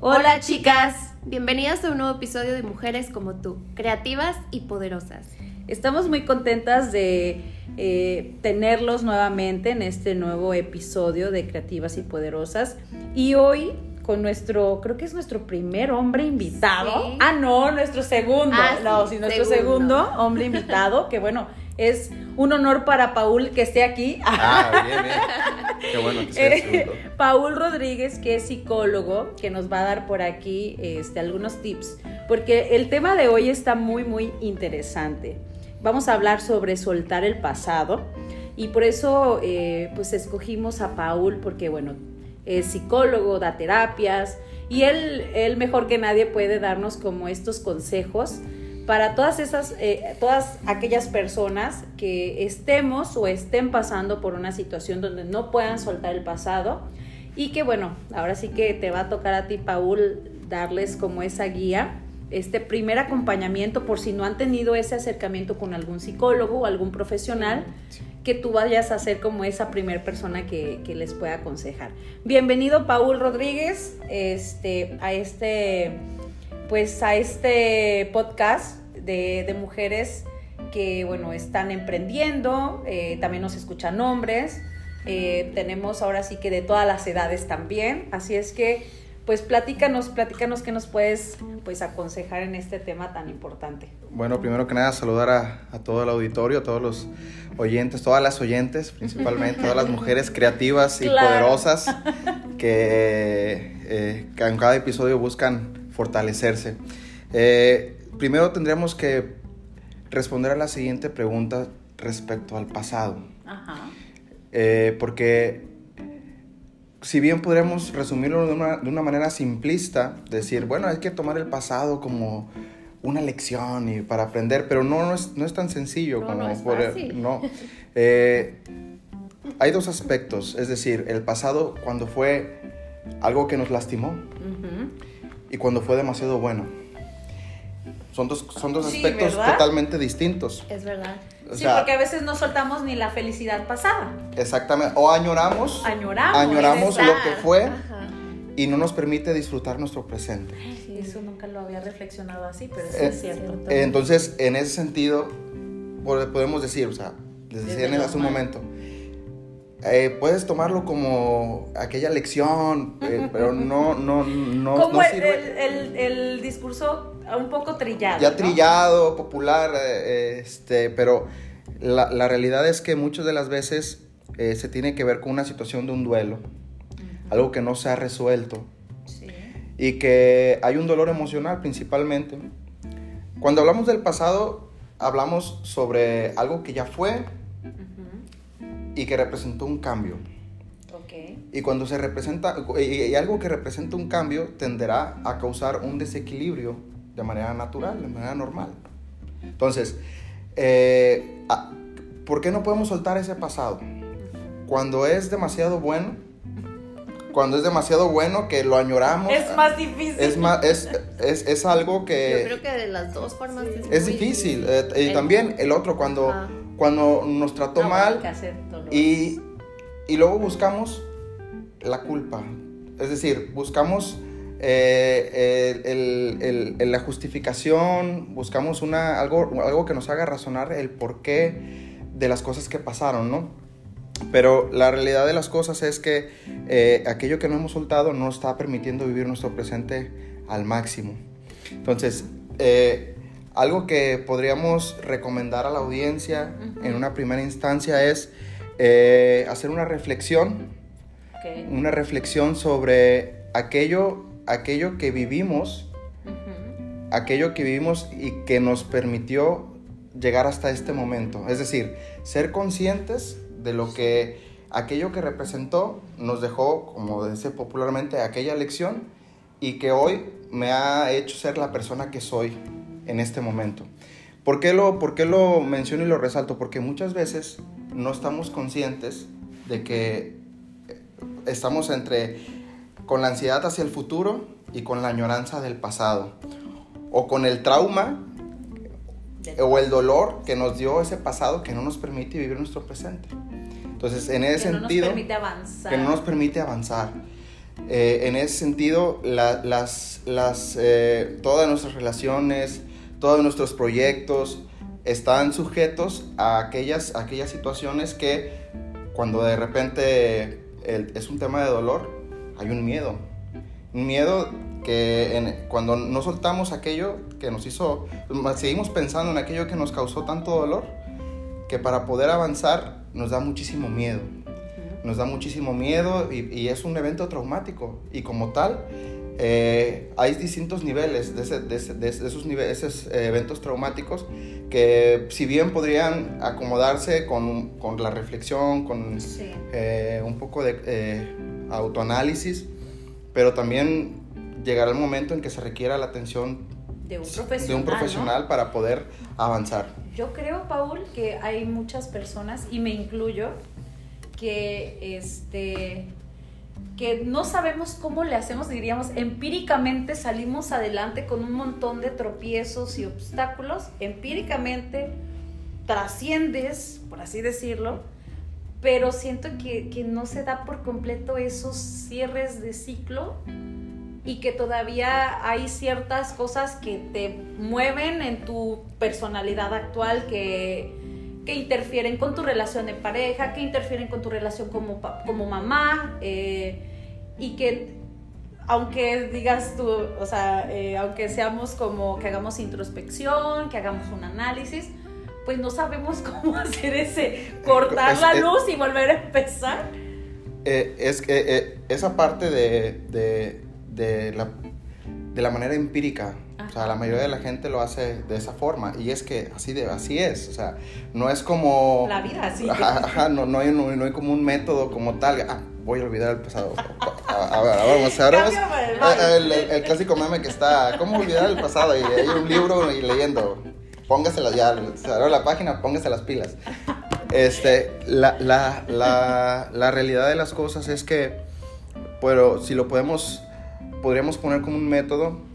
Hola chicas, bienvenidas a un nuevo episodio de Mujeres como tú, creativas y poderosas. Estamos muy contentas de eh, tenerlos nuevamente en este nuevo episodio de Creativas y Poderosas. Y hoy con nuestro, creo que es nuestro primer hombre invitado. Sí. Ah, no, nuestro segundo. Ah, no, sí, sí, nuestro segundo. segundo hombre invitado, que bueno, es un honor para Paul que esté aquí. Ah, bien, bien. Qué bueno que sea el Eh. Paul Rodríguez, que es psicólogo, que nos va a dar por aquí este, algunos tips, porque el tema de hoy está muy, muy interesante. Vamos a hablar sobre soltar el pasado y por eso eh, pues escogimos a Paul porque bueno, es psicólogo, da terapias y él, él mejor que nadie puede darnos como estos consejos para todas esas, eh, todas aquellas personas que estemos o estén pasando por una situación donde no puedan soltar el pasado y que bueno, ahora sí que te va a tocar a ti, Paul, darles como esa guía, este primer acompañamiento por si no han tenido ese acercamiento con algún psicólogo o algún profesional, que tú vayas a ser como esa primer persona que, que les pueda aconsejar. Bienvenido, Paul Rodríguez, este, a este, pues a este podcast de, de mujeres que, bueno, están emprendiendo, eh, también nos escuchan hombres, eh, tenemos ahora sí que de todas las edades también, así es que, pues platícanos, platícanos qué nos puedes, pues, aconsejar en este tema tan importante. Bueno, primero que nada, saludar a, a todo el auditorio, a todos los oyentes, todas las oyentes, principalmente, todas las mujeres creativas y Claro. poderosas que, eh, que en cada episodio buscan fortalecerse. Eh, primero tendríamos que responder a la siguiente pregunta respecto al pasado. Ajá. Eh, porque si bien podríamos resumirlo de una, de una manera simplista, decir, bueno, hay que tomar el pasado como una lección y para aprender, pero no, no, es, no es tan sencillo No, como no es poder- fácil. no. Eh, hay dos aspectos, es decir, el pasado cuando fue algo que nos lastimó y cuando fue demasiado bueno. Son dos, son dos Sí, aspectos ¿verdad? totalmente distintos. Es verdad. O sí, sea, porque a veces no soltamos ni la felicidad pasada. Exactamente. O añoramos, Añoramos. añoramos lo que fue Ajá. y no nos permite disfrutar nuestro presente. Sí, Eso nunca lo había reflexionado así, pero sí Eh, es cierto. Eh, Entonces, en ese sentido, po- podemos decir, o sea, les decía Desde hace un mal. momento, eh, puedes tomarlo como aquella lección, eh, pero no, no, no, como no el, sirve. el- el- el discurso un poco trillado. ya ¿no? trillado, popular, eh, este, pero la, la realidad es que muchas de las veces eh, se tiene que ver con una situación de un duelo, algo que no se ha resuelto Sí. y que hay un dolor emocional principalmente. Cuando hablamos del pasado, hablamos sobre algo que ya fue y que representó un cambio. Y cuando se representa, y, y algo que representa un cambio tenderá a causar un desequilibrio de manera natural, de manera normal. Entonces, eh, a- ¿por qué no podemos soltar ese pasado? Cuando es demasiado bueno, cuando es demasiado bueno que lo añoramos. Es más difícil. Es, más, es, es, es algo Yo que creo que de las dos formas es, es muy difícil. Eh, y también el otro, cuando, cuando nos trató No, mal hay que hacer dolor. y, y luego buscamos la culpa. Es decir, buscamos eh, el- el- el- la justificación, buscamos una, algo, algo que nos haga razonar el porqué de las cosas que pasaron, ¿no? Pero la realidad de las cosas es que eh, aquello que no hemos soltado no está permitiendo vivir nuestro presente al máximo. Entonces, eh, algo que podríamos recomendar a la audiencia en una primera instancia es eh, hacer una reflexión, Ok. una reflexión sobre aquello, aquello que vivimos, aquello que vivimos y que nos permitió llegar hasta este momento. Es decir, ser conscientes de lo que aquello que representó nos dejó, como dice popularmente, aquella lección y que hoy me ha hecho ser la persona que soy en este momento. ¿Por qué lo, por qué lo menciono y lo resalto? Porque muchas veces no estamos conscientes de que estamos entre con la ansiedad hacia el futuro y con la añoranza del pasado. O con el trauma o el dolor que nos dio ese pasado que no nos permite vivir nuestro presente. Entonces, en ese que no sentido, nos permite avanzar. que no nos permite avanzar. eh, en ese sentido, las, las, eh, todas nuestras relaciones, todos nuestros proyectos están sujetos a aquellas, aquellas situaciones que cuando de repente es un tema de dolor, hay un miedo. Un miedo que cuando no soltamos aquello que nos hizo, seguimos pensando en aquello que nos causó tanto dolor, que para poder avanzar nos da muchísimo miedo nos da muchísimo miedo y, es un evento traumático. Y como tal, eh, hay distintos niveles de, de, esos, niveles, esos eh, eventos traumáticos que si bien podrían acomodarse con, con la reflexión, con eh, un poco de autoanálisis, pero también llegará el momento en que se requiera la atención de un profesional, de un profesional para poder avanzar. Yo creo, Paul, que hay muchas personas, y me incluyo, que este que no sabemos cómo le hacemos, diríamos, empíricamente salimos adelante con un montón de tropiezos y obstáculos, empíricamente trasciendes, por así decirlo, pero siento que, que no se da por completo esos cierres de ciclo y que todavía hay ciertas cosas que te mueven en tu personalidad actual que que interfieren con tu relación de pareja, que interfieren con tu relación como, como mamá, eh, y que aunque digas tú, o sea, eh, aunque seamos como que hagamos introspección, que hagamos un análisis, pues no sabemos cómo hacer ese, cortar la luz y volver a empezar. Eh, es que esa parte de, de, de, la, de la manera empírica o sea, la mayoría de la gente lo hace de esa forma y es que así, de, así es. O sea, no es como... La vida así. Ajá, no, no, hay, no, hay como un método como tal. Ah, voy a olvidar el pasado. A, ver, vamos, ahora vamos. Ah, el, el, clásico meme que está, ¿cómo olvidar el pasado? Y hay un libro y leyendo. Póngasela ya, cerró la página, póngase las pilas. Este, la, la, la, la realidad de las cosas es que, pero si lo podemos, podríamos poner como un método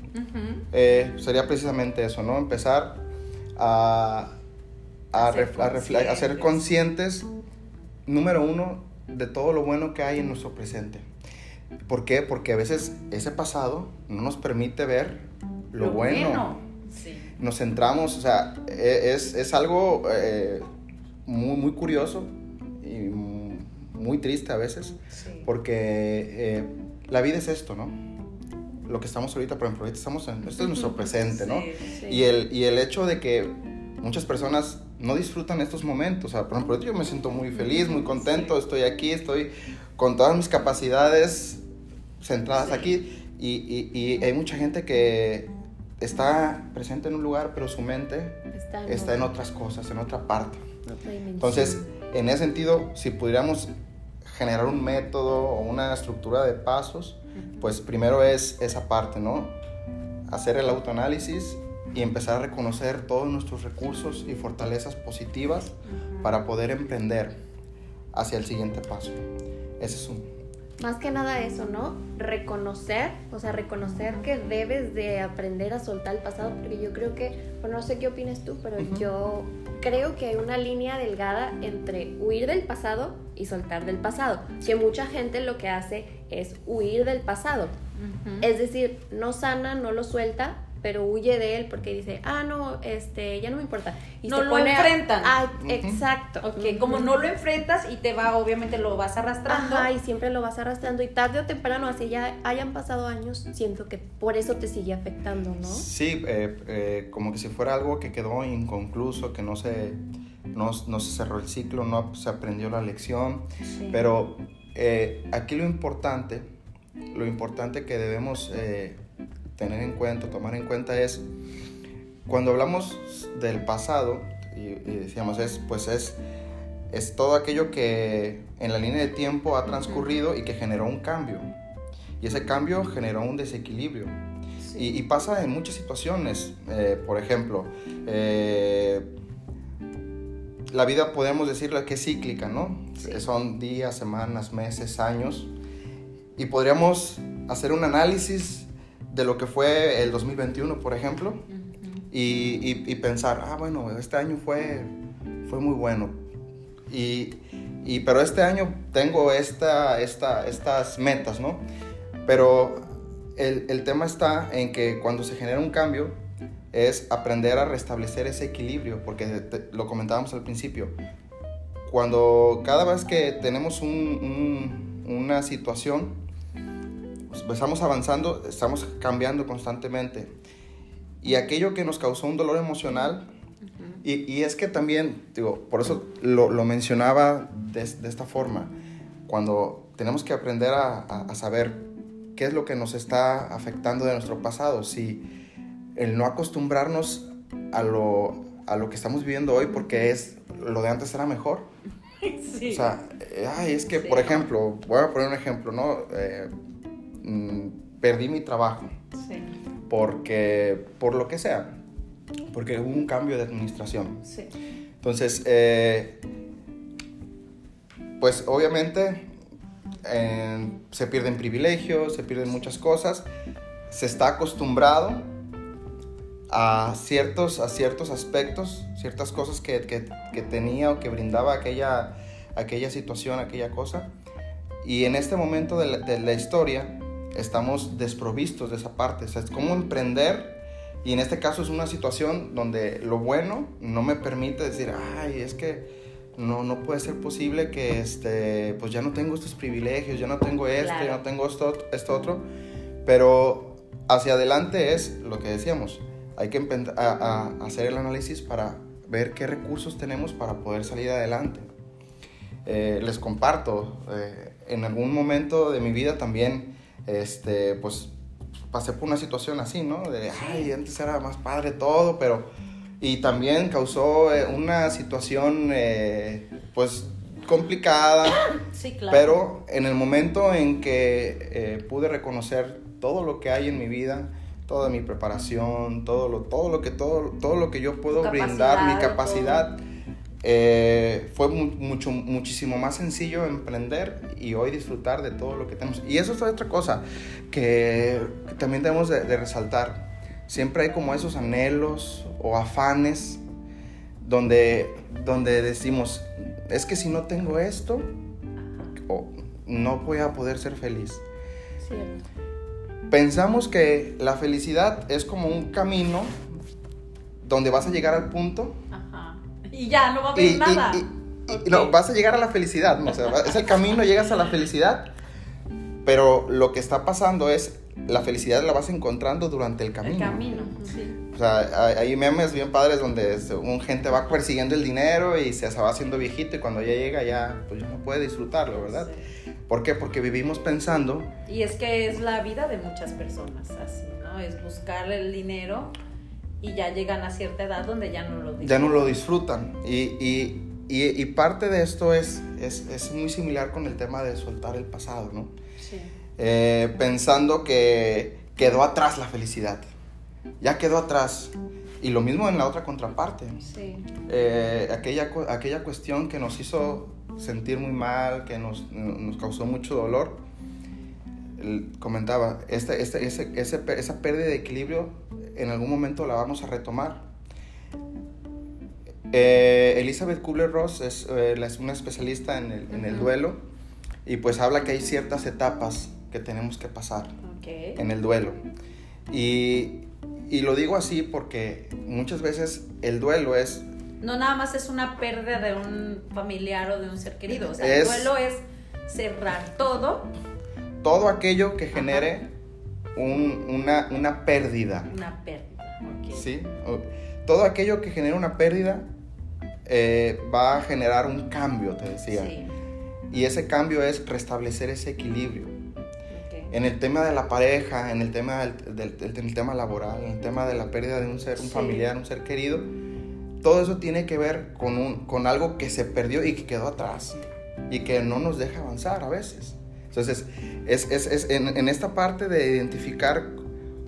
eh, sería precisamente eso, ¿no? Empezar a, a, a, ser conscientes, número uno, de todo lo bueno que hay en nuestro presente. ¿Por qué? Porque a veces ese pasado no nos permite ver lo, bueno. Nos centramos, o sea, e, es, es algo eh, muy, muy curioso y muy triste a veces, porque eh, la vida es esto, ¿no? lo que estamos ahorita, por ejemplo, ahorita estamos en, esto es nuestro presente, ¿no? Y, el, y el hecho de que muchas personas no disfrutan estos momentos, o sea, por ejemplo, yo me siento muy feliz, muy contento, estoy aquí, estoy con todas mis capacidades centradas aquí y, y, hay mucha gente que está presente en un lugar, pero su mente está en, otras cosas, en otra parte. Entonces, en ese sentido, si pudiéramos generar un método o una estructura de pasos, pues primero es esa parte, ¿no? Hacer el autoanálisis y empezar a reconocer todos nuestros recursos y fortalezas positivas para poder emprender hacia el siguiente paso. Ese es un... Más que nada eso, ¿no? Reconocer, o sea, reconocer que debes de aprender a soltar el pasado, porque yo creo que, bueno, no sé qué opinas tú, pero yo creo que hay una línea delgada entre huir del pasado y soltar del pasado, que mucha gente lo que hace es huir del pasado. Es decir, no sana, no lo suelta, pero huye de él porque dice, ah, no, este, ya no me importa. Y no lo enfrentan. Ah, exacto. Ok, como no lo enfrentas y te va, obviamente lo vas arrastrando. Ajá, y siempre lo vas arrastrando y tarde o temprano, así ya hayan pasado años, siento que por eso te sigue afectando, ¿no? Sí, eh, eh, como que si fuera algo que quedó inconcluso, que no se, no, se cerró el ciclo, no se aprendió la lección, pero eh, aquí lo importante, lo importante que debemos eh, tener en cuenta, tomar en cuenta es, cuando hablamos del pasado, y, decíamos, es, pues es, es todo aquello que en la línea de tiempo ha transcurrido y que generó un cambio. Y ese cambio generó un desequilibrio. Y, pasa en muchas situaciones. Eh, por ejemplo, la vida podemos decirle que es cíclica, ¿no? Son días, semanas, meses, años. Y podríamos hacer un análisis de lo que fue el 2021, por ejemplo, y, pensar, ah, bueno, este año fue, fue muy bueno. Y, pero este año tengo esta, esta, estas metas, ¿no? Pero el, el tema está en que cuando se genera un cambio es aprender a restablecer ese equilibrio, porque te- lo comentábamos al principio. Cuando cada vez que tenemos un- un- una situación, estamos avanzando, estamos cambiando constantemente. Y aquello que nos causó un dolor emocional, y, y es que también, digo, por eso lo, lo mencionaba de, de esta forma, cuando tenemos que aprender a, a- a saber qué es lo que nos está afectando de nuestro pasado, si el no acostumbrarnos a lo, a lo que estamos viviendo hoy porque es lo de antes era mejor. Sí. O sea, eh, ay, es que, Sí. por ejemplo, voy a poner un ejemplo, ¿no? Eh, mm, perdí mi trabajo sí, porque, por lo que sea, porque hubo un cambio de administración. sí. Entonces, eh, pues obviamente eh, se pierden privilegios, se pierden muchas cosas, se está acostumbrado a ciertos, a ciertos aspectos, ciertas cosas que, que- que tenía o que brindaba aquella, aquella situación, aquella cosa. Y en este momento de la, de la historia estamos desprovistos de esa parte. O sea, es como emprender y en este caso es una situación donde lo bueno no me permite decir, ay, es que no, no puede ser posible que este, pues ya no tengo estos privilegios, ya no tengo esto, ya Claro. no tengo esto, esto otro. Pero hacia adelante es lo que decíamos, hay que a- a hacer el análisis para ver qué recursos tenemos para poder salir adelante. Eh, les comparto, eh, en algún momento de mi vida también, este, pues pasé por una situación así, ¿no? De, ay, antes era más padre todo, pero... Y también causó eh, una situación, eh, pues, complicada, Sí, claro. pero en el momento en que eh, pude reconocer todo lo que hay en mi vida, toda mi preparación, todo lo, todo lo que todo, todo lo que yo puedo brindar, mi capacidad, capacidad, eh, fue mu- mucho, muchísimo más sencillo emprender y hoy disfrutar de todo lo que tenemos. Y eso es otra cosa que, que también debemos de, de resaltar. Siempre hay como esos anhelos o afanes donde, donde decimos, es que si no tengo esto, o no voy a poder ser feliz. Cierto. Pensamos que la felicidad es como un camino donde vas a llegar al punto. Y ya, no va a haber y- nada. y- y- Ok. no, vas a llegar a la felicidad, ¿no? O sea, es el camino, llegas a la felicidad, pero lo que está pasando es la felicidad la vas encontrando durante el camino. El camino, sí. O sea, hay, memes bien padres donde un gente va persiguiendo el dinero y se, se va haciendo viejito y cuando ya llega ya, pues ya no puede disfrutarlo, ¿verdad? Sí. ¿Por qué? Porque vivimos pensando Y es que es la vida de muchas personas así, ¿no? Es buscar el dinero y ya llegan a cierta edad donde ya no lo disfrutan. ya no lo disfrutan. Y, y- y- y parte de esto es, es, es muy similar con el tema de soltar el pasado, ¿no? Sí. Eh, pensando que quedó atrás la felicidad. Ya quedó atrás. Y lo mismo en la otra contraparte. Sí. Eh, aquella, aquella cuestión que nos hizo sentir muy mal, que nos, nos causó mucho dolor. Comentaba, este, este, ese, ese esa pérdida de equilibrio en algún momento la vamos a retomar. Eh, Elizabeth Kubler-Ross es, eh, es una especialista en el, en el Ujú. duelo y pues habla que hay ciertas etapas que tenemos que pasar en el duelo. Y, y lo digo así porque muchas veces el duelo es No nada más es una pérdida de un familiar o de un ser querido. O sea, Es- el duelo es cerrar todo, todo aquello que genere un- una, una pérdida. una pérdida. Ok. ¿sí? Todo aquello que genere una pérdida eh, va a generar un cambio, te decía. Sí. Y ese cambio es restablecer ese equilibrio. En el tema de la pareja, en el tema del, del- del- del tema laboral, en el tema de la pérdida de un ser, un Sí. familiar, un ser querido, todo eso tiene que ver con, un, con algo que se perdió y que quedó atrás y que no nos deja avanzar a veces. Entonces, es, es- es en, en esta parte de identificar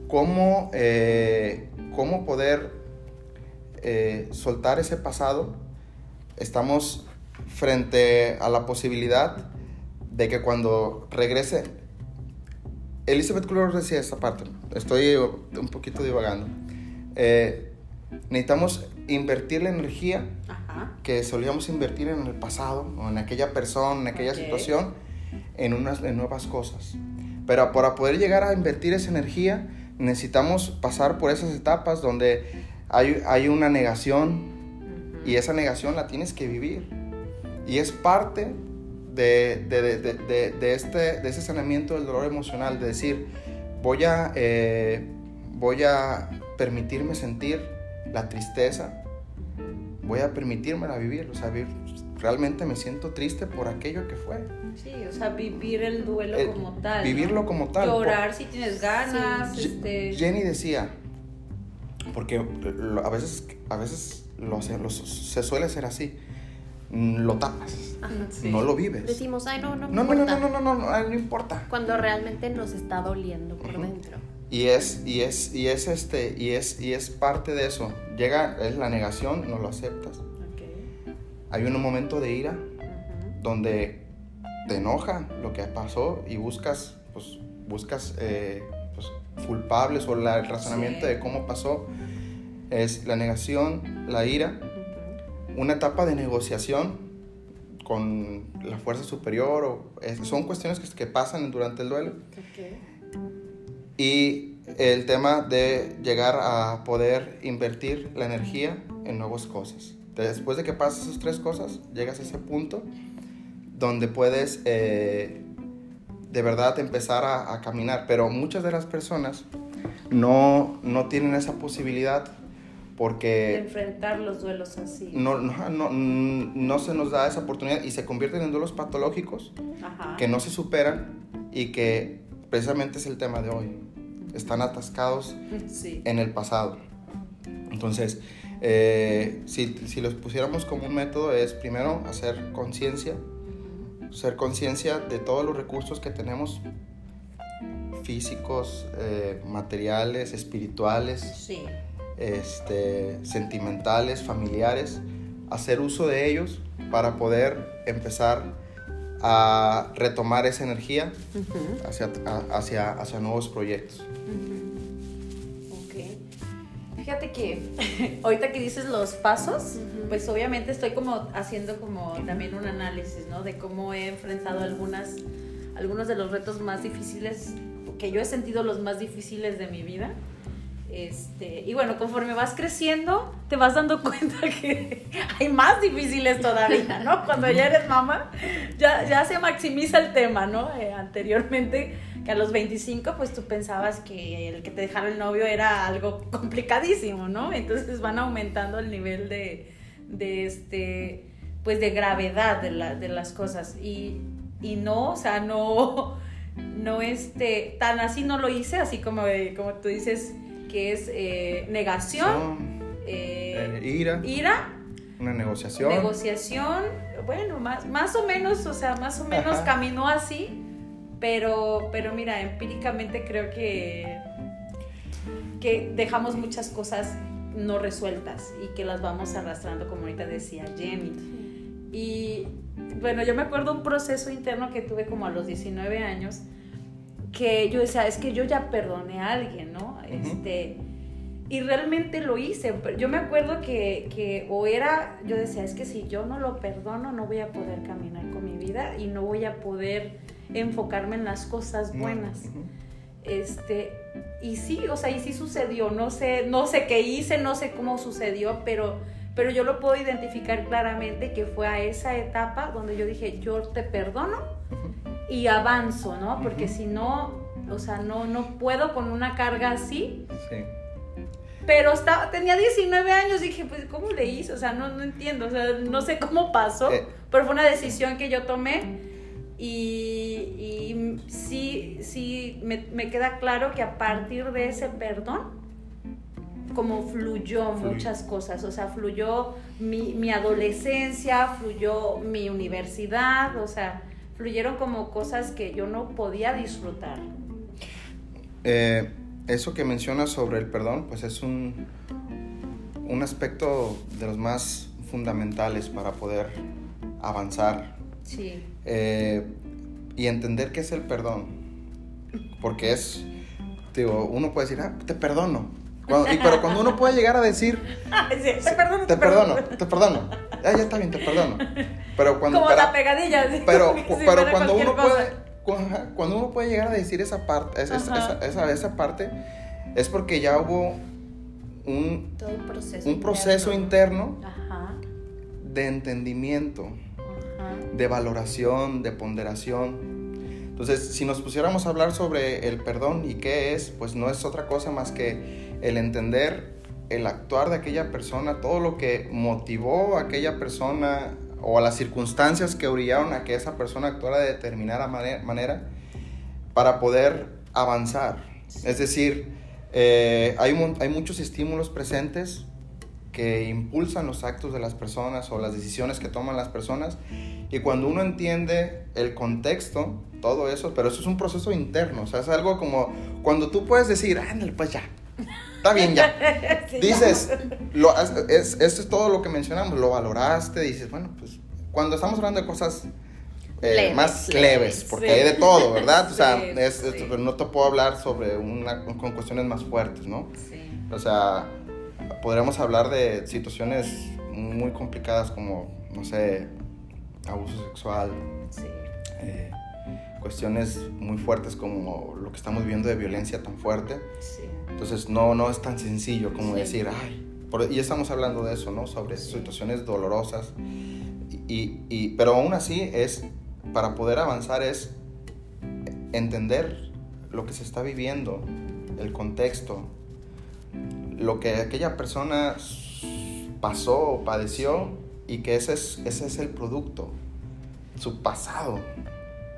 cómo, eh, cómo poder eh, soltar ese pasado, estamos frente a la posibilidad de que cuando regrese, Elizabeth Kubler decía esta parte, estoy un poquito divagando, Eh, necesitamos invertir la energía Ajá. que solíamos invertir en el pasado o en aquella persona, en aquella Ok. situación, en, unas, en nuevas cosas. Pero para poder llegar a invertir esa energía, necesitamos pasar por esas etapas donde hay, hay una negación y esa negación la tienes que vivir. Y es parte de, de, de, de este, de ese saneamiento del dolor emocional, de decir, voy a, eh, voy a permitirme sentir la tristeza, voy a permitírmela vivir, o sea, realmente me siento triste por aquello que fue. Sí, o sea, vivir el duelo eh, como tal. Vivirlo ¿no? como tal. Llorar por... si tienes ganas. Sí. Este... Jenny decía, porque a veces, a veces lo, lo, se suele hacer así lo tapas, sí. no lo vives. Decimos, ay, no, no, no, no, importa. no, no, no, no, no, no, importa. Cuando realmente nos está doliendo por uh -huh. dentro. Y es, y es, y es este, y es, y es parte de eso. Llega, es la negación, no lo aceptas. Okay. Hay un momento de ira uh -huh. donde te enoja lo que pasó y buscas, pues, buscas eh, pues, culpables o el razonamiento de cómo pasó. Es la negación, la ira, una etapa de negociación con la fuerza superior, o son cuestiones que, que, pasan durante el duelo. Y el tema de llegar a poder invertir la energía en nuevas cosas. Después de que pasas esas tres cosas, llegas a ese punto donde puedes eh, de verdad empezar a, caminar. Pero muchas de las personas no, no tienen esa posibilidad porque... enfrentar los duelos así. No, no, no, no, se nos da esa oportunidad y se convierten en duelos patológicos que no se superan y que precisamente es el tema de hoy. Están atascados en el pasado. Entonces, eh, si, si los pusiéramos como un método es primero hacer conciencia, ser conciencia de todos los recursos que tenemos físicos, eh, materiales, espirituales, este, sentimentales, familiares, hacer uso de ellos para poder empezar a retomar esa energía hacia, hacia, hacia nuevos proyectos. Fíjate que ahorita que dices los pasos, pues obviamente estoy como haciendo como también un análisis, ¿no? De cómo he enfrentado algunas, algunos de los retos más difíciles, que yo he sentido los más difíciles de mi vida. Este, y bueno, conforme vas creciendo, te vas dando cuenta que hay más difíciles todavía, ¿no? Cuando ya eres mamá, ya, ya se maximiza el tema, ¿no? Eh, anteriormente que a los 25 pues tú pensabas que el que te dejara el novio era algo complicadísimo, ¿no? Entonces van aumentando el nivel de, de este, pues de gravedad de, la, de las cosas y, y, no, o sea, no, no este, tan así no lo hice, así como, como tú dices que es eh, negación, eh, ira, ira, una negociación. Negociación, bueno, más, más o menos, o sea, más o menos caminó así pero, pero mira, empíricamente creo que, que dejamos muchas cosas no resueltas y que las vamos arrastrando, como ahorita decía Jenny. Y bueno, yo me acuerdo un proceso interno que tuve como a los 19 años, que yo decía, es que yo ya perdoné a alguien, ¿no? Este, y realmente lo hice. Yo me acuerdo que, que, o era, yo decía, es que si yo no lo perdono, no voy a poder caminar con mi vida y no voy a poder enfocarme en las cosas buenas. Este, y sí, o sea, y sí sucedió, no sé, no sé qué hice, no sé cómo sucedió, pero, pero yo lo puedo identificar claramente que fue a esa etapa donde yo dije, yo te perdono y avanzo, ¿no? Porque si no, o sea, no, no puedo con una carga así. Sí. Pero estaba, tenía 19 años, dije, pues, ¿cómo le hice? O sea, no, no entiendo, o sea, no sé cómo pasó, eh. pero fue una decisión que yo tomé y, sí, sí me, queda claro que a partir de ese perdón, como fluyó muchas cosas, o sea, fluyó mi, adolescencia, fluyó mi universidad, o sea, fluyeron como cosas que yo no podía disfrutar. Eh, eso que mencionas sobre el perdón, pues es un, un aspecto de los más fundamentales para poder avanzar Sí. Eh, y entender qué es el perdón. Porque es, digo, uno puede decir, ah, te perdono. Pero cuando uno puede llegar a decir, te perdono, te, perdono, te perdono. Ah, ya está bien, te perdono. Pero cuando, Como la pegadilla. Pero, pero cuando uno puede, cuando uno puede llegar a decir esa parte, esa, esa, esa, esa parte, es porque ya hubo un, Todo un proceso. un proceso interno Ajá. de entendimiento, Ajá. de valoración, de ponderación. Entonces, si nos pusiéramos a hablar sobre el perdón y qué es, pues no es otra cosa más que el entender el actuar de aquella persona, todo lo que motivó a aquella persona o a las circunstancias que orillaron a que esa persona actuara de determinada mane- manera para poder avanzar. Es decir, eh, hay, hay muchos estímulos presentes que impulsan los actos de las personas o las decisiones que toman las personas. Y cuando uno entiende el contexto, todo eso, pero eso es un proceso interno, o sea, es algo como cuando tú puedes decir, ándale, pues ya, está bien ya. Sí, Dices, lo, has- es, esto es todo lo que mencionamos, lo valoraste, dices, bueno, pues cuando estamos hablando de cosas eh, Leves, más leves, leves, porque sí. hay de todo, ¿verdad? O sea, Sí, es- no te puedo hablar sobre una, con cuestiones más fuertes, ¿no? Sí. O sea, podríamos hablar de situaciones muy complicadas como, no sé, abuso sexual, Sí. eh, cuestiones muy fuertes como lo que estamos viviendo de violencia tan fuerte. Sí. Entonces no, no es tan sencillo como Sí. decir, ay, por- y estamos hablando de eso, ¿no? Sobre Sí. situaciones dolorosas. Y, y- pero aún así es, para poder avanzar es entender lo que se está viviendo, el contexto, lo que aquella persona pasó o padeció y que ese es, ese es el producto, su pasado,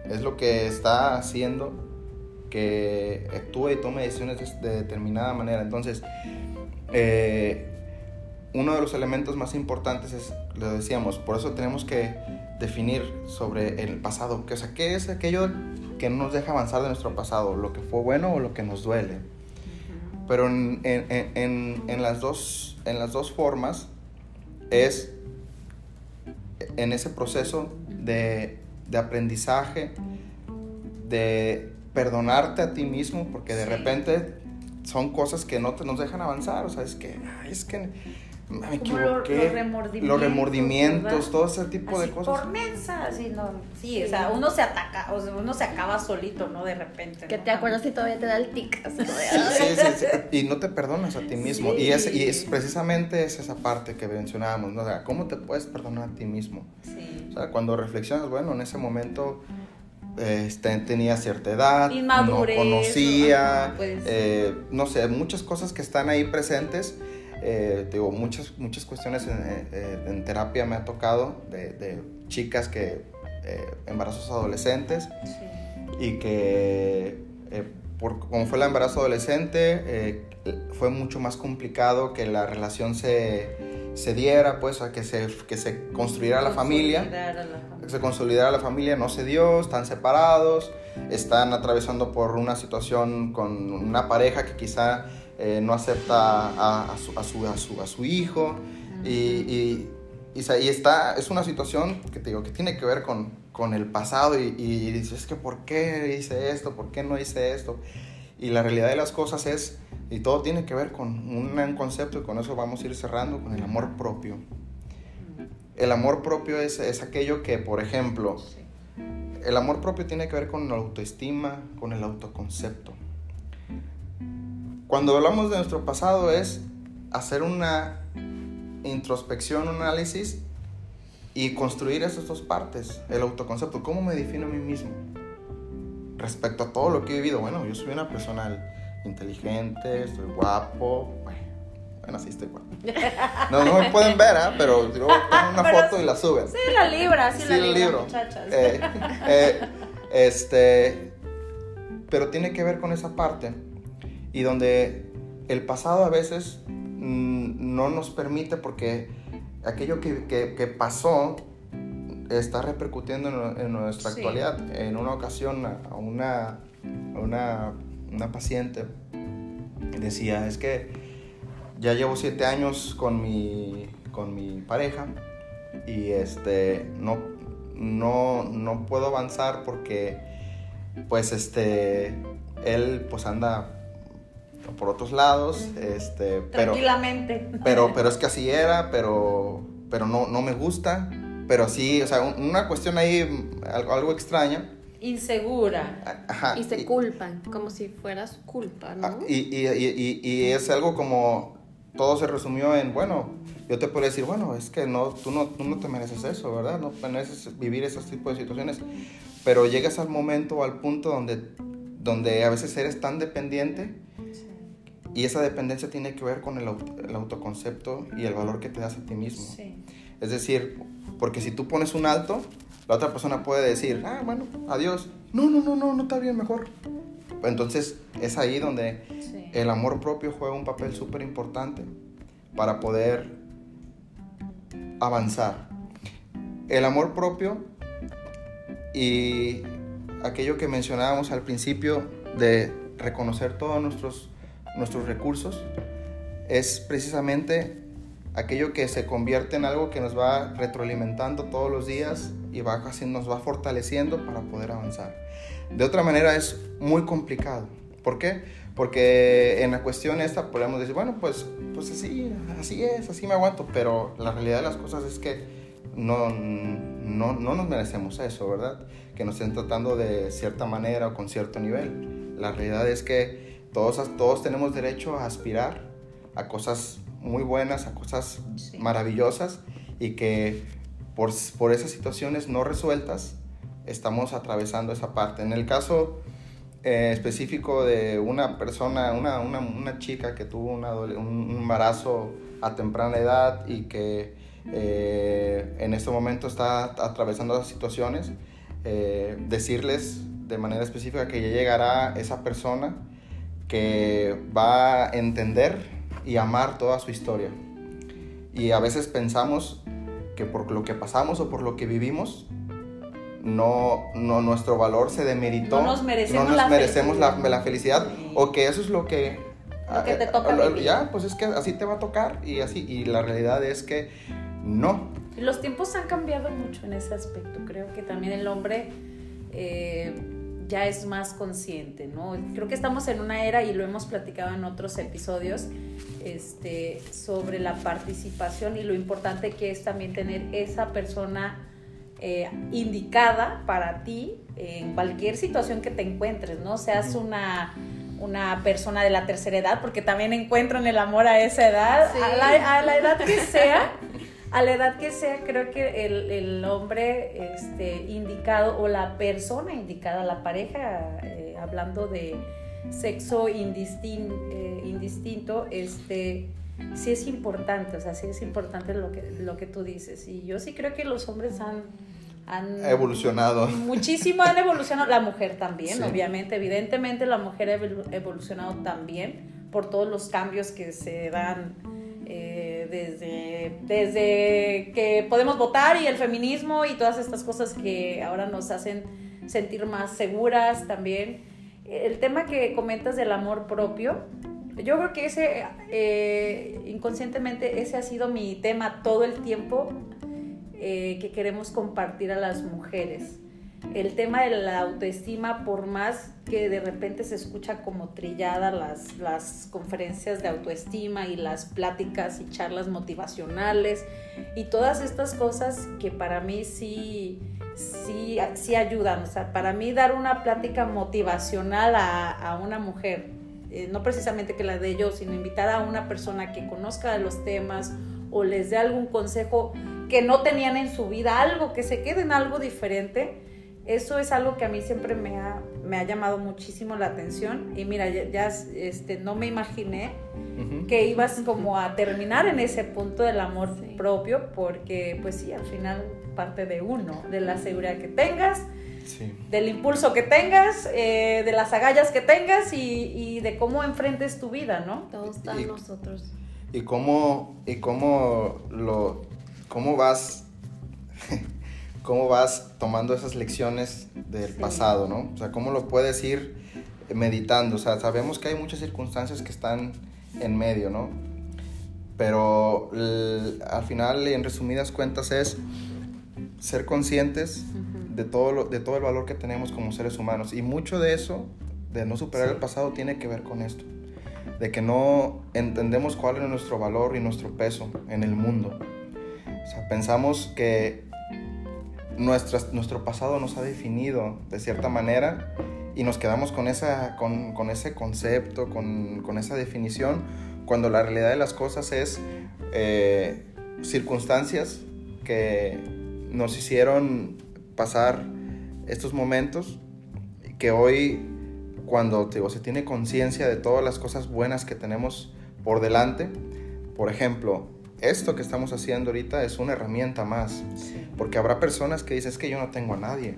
es lo que está haciendo que actúe y tome decisiones de, de determinada manera. Entonces, eh, uno de los elementos más importantes es, lo decíamos, por eso tenemos que definir sobre el pasado, que, o sea, qué es aquello que no nos deja avanzar de nuestro pasado, lo que fue bueno o lo que nos duele. Pero en, en- en- en- en las, dos, en las dos formas es en ese proceso de, de aprendizaje, de perdonarte a ti mismo, porque de Sí. repente son cosas que no te, nos dejan avanzar, o sea, es que, ay, es que me lo- equivoqué, los remordimientos, los remordimientos, ¿verdad? todo ese tipo Así de cosas. por mensa, así no. Sí, o sea, uno se ataca, o sea, uno se acaba solito, ¿no? De repente. Que ¿no? te acuerdas si todavía te da el tic. así Sí, sí, sí, Y no te perdonas a ti mismo. Sí. Y, es, y es precisamente es esa parte que mencionábamos, ¿no? O sea, ¿cómo te puedes perdonar a ti mismo? Sí. O sea, cuando reflexionas, bueno, en ese momento este, tenía cierta edad, Inmadurez, no conocía, ajá, pues. eh, no sé, muchas cosas que están ahí presentes. Eh, digo, muchas, muchas cuestiones en, eh, en terapia me ha tocado de, de chicas que, eh, embarazos adolescentes, Sí. y que por como fue el embarazo adolescente fue mucho más complicado que la relación se, se diera pues a que se, que se construyera la familia la que se consolidara la familia no se dio están separados están atravesando por una situación con una pareja que quizá eh, no acepta a, a su, a, su, a, su, a su hijo y, y, y, está, es una situación que te digo que tiene que ver con, con el pasado y, y dices, es que ¿por qué hice esto? ¿Por qué no hice esto? Y la realidad de las cosas es, y todo tiene que ver con un, concepto y con eso vamos a ir cerrando, con el amor propio. El amor propio es, es aquello que, por ejemplo, el amor propio tiene que ver con la autoestima, con el autoconcepto. Cuando hablamos de nuestro pasado es hacer una introspección, un análisis y construir esas dos partes. El autoconcepto, ¿cómo me defino a mí mismo? Respecto a todo lo que he vivido, bueno, yo soy una persona inteligente, estoy guapo, bueno, bueno, sí estoy guapo. No, no me pueden ver, ¿ah? pero luego toman una Pero foto y la suben. Sí, la libra, sí, Sí, la libra, libro. muchachas. Eh, eh, este, pero tiene que ver con esa parte y donde el pasado a veces mm, no nos permite porque aquello que, que- que pasó está repercutiendo en, en nuestra Sí. actualidad. En una ocasión a a una, a una, una paciente decía, es que ya llevo siete años con mi, con mi pareja y este, no, no, no puedo avanzar porque pues este, él pues anda por otros lados, este, pero, Tranquilamente. pero, pero es que así era, pero, pero no, no me gusta, pero sí, o sea, un- una cuestión ahí, algo, algo extraña. insegura. Ajá, y se culpan, como si fuera su culpa, ¿no? Ah, y, y, y, y, es algo como, todo se resumió en, bueno, yo te puedo decir, bueno, es que no, tú, no, tú no te mereces eso, ¿verdad? No mereces vivir esos tipos de situaciones. Pero llegas al momento o al punto donde, donde a veces eres tan dependiente y esa dependencia tiene que ver con el, el, autoconcepto y el valor que te das a ti mismo. Sí. Es decir, porque si tú pones un alto, la otra persona puede decir, ah, bueno, adiós. No, no, no, no, no está bien, mejor. Entonces es ahí donde el amor propio juega un papel súper importante para poder avanzar. El amor propio y aquello que mencionábamos al principio de reconocer todos nuestros, nuestros recursos es precisamente aquello que se convierte en algo que nos va retroalimentando todos los días y va, nos va fortaleciendo para poder avanzar. De otra manera es muy complicado. ¿Por qué? Porque en la cuestión esta podemos decir, bueno, pues, pues así, así es, así me aguanto, pero la realidad de las cosas es que no, no, no nos merecemos eso, ¿verdad? Que nos estén tratando de cierta manera o con cierto nivel. La realidad es que todos, todos tenemos derecho a aspirar a cosas muy buenas, a cosas maravillosas y que por, por esas situaciones no resueltas estamos atravesando esa parte. En el caso eh, específico de una persona, una, una, una chica que tuvo una, un embarazo a temprana edad y que eh, en este momento está atravesando esas situaciones, eh, decirles de manera específica que ya llegará esa persona que va a entender y amar toda su historia. Y a veces pensamos que por lo que pasamos o por lo que vivimos, no, no nuestro valor se demeritó. No nos merecemos, no nos la, merecemos felicidad. La, la, felicidad. O que eso es lo que... Lo que te toca. Eh, ya, pues es que así te va a tocar y así. Y la realidad es que no. Los tiempos han cambiado mucho en ese aspecto. Creo que también el hombre eh, ya es más consciente, ¿no? Creo que estamos en una era, y lo hemos platicado en otros episodios, este, sobre la participación y lo importante que es también tener esa persona eh, indicada para ti en cualquier situación que te encuentres, ¿no? Seas una, una persona de la tercera edad, porque también encuentran el amor a esa edad, sí. a, la, a, la, edad que sea. A la edad que sea, creo que el, el hombre este, indicado o la persona indicada, la pareja, eh, hablando de sexo indistin, eh, indistinto, este, sí es importante, o sea, sí es importante lo que, lo que tú dices. Y yo sí creo que los hombres han, han evolucionado. Muchísimo han evolucionado. La mujer también, sí. obviamente. Evidentemente la mujer ha evolucionado también por todos los cambios que se dan desde, desde que podemos votar y el feminismo y todas estas cosas que ahora nos hacen sentir más seguras también. El tema que comentas del amor propio, yo creo que ese, eh, inconscientemente, ese ha sido mi tema todo el tiempo eh, que queremos compartir a las mujeres. El tema de la autoestima, por más que de repente se escucha como trillada las, las conferencias de autoestima y las pláticas y charlas motivacionales y todas estas cosas que para mí sí, sí, sí ayudan. O sea, para mí dar una plática motivacional a, a una mujer eh, no precisamente que la de yo, sino invitar a una persona que conozca de los temas o les dé algún consejo que no tenían en su vida, algo que se quede en algo diferente. Eso es algo que a mí siempre me ha, me ha llamado muchísimo la atención. Y mira, ya, ya este, no me imaginé uh -huh. que ibas como a terminar en ese punto del amor sí. propio, porque pues sí, al final parte de uno, de la seguridad que tengas, Sí. del impulso que tengas, eh, de las agallas que tengas y, y, de cómo enfrentes tu vida, ¿no? Todo está en nosotros. Y cómo, y cómo, lo, cómo vas, cómo vas tomando esas lecciones del sí. pasado, ¿no? O sea, cómo lo puedes ir meditando. O sea, sabemos que hay muchas circunstancias que están en medio, ¿no? Pero al final, en resumidas cuentas, es ser conscientes uh -huh de todo, lo, de todo el valor que tenemos como seres humanos. Y mucho de eso, de no superar sí. el pasado, tiene que ver con esto. De que no entendemos cuál es nuestro valor y nuestro peso en el mundo. O sea, pensamos que nuestro pasado nos ha definido de cierta manera y nos quedamos con, esa, con, con ese concepto, con, con, esa definición, cuando la realidad de las cosas es eh, circunstancias que nos hicieron pasar estos momentos que hoy cuando se tiene conciencia de todas las cosas buenas que tenemos por delante, por ejemplo, esto que estamos haciendo ahorita es una herramienta más. Porque habrá personas que dicen, es que yo no tengo a nadie.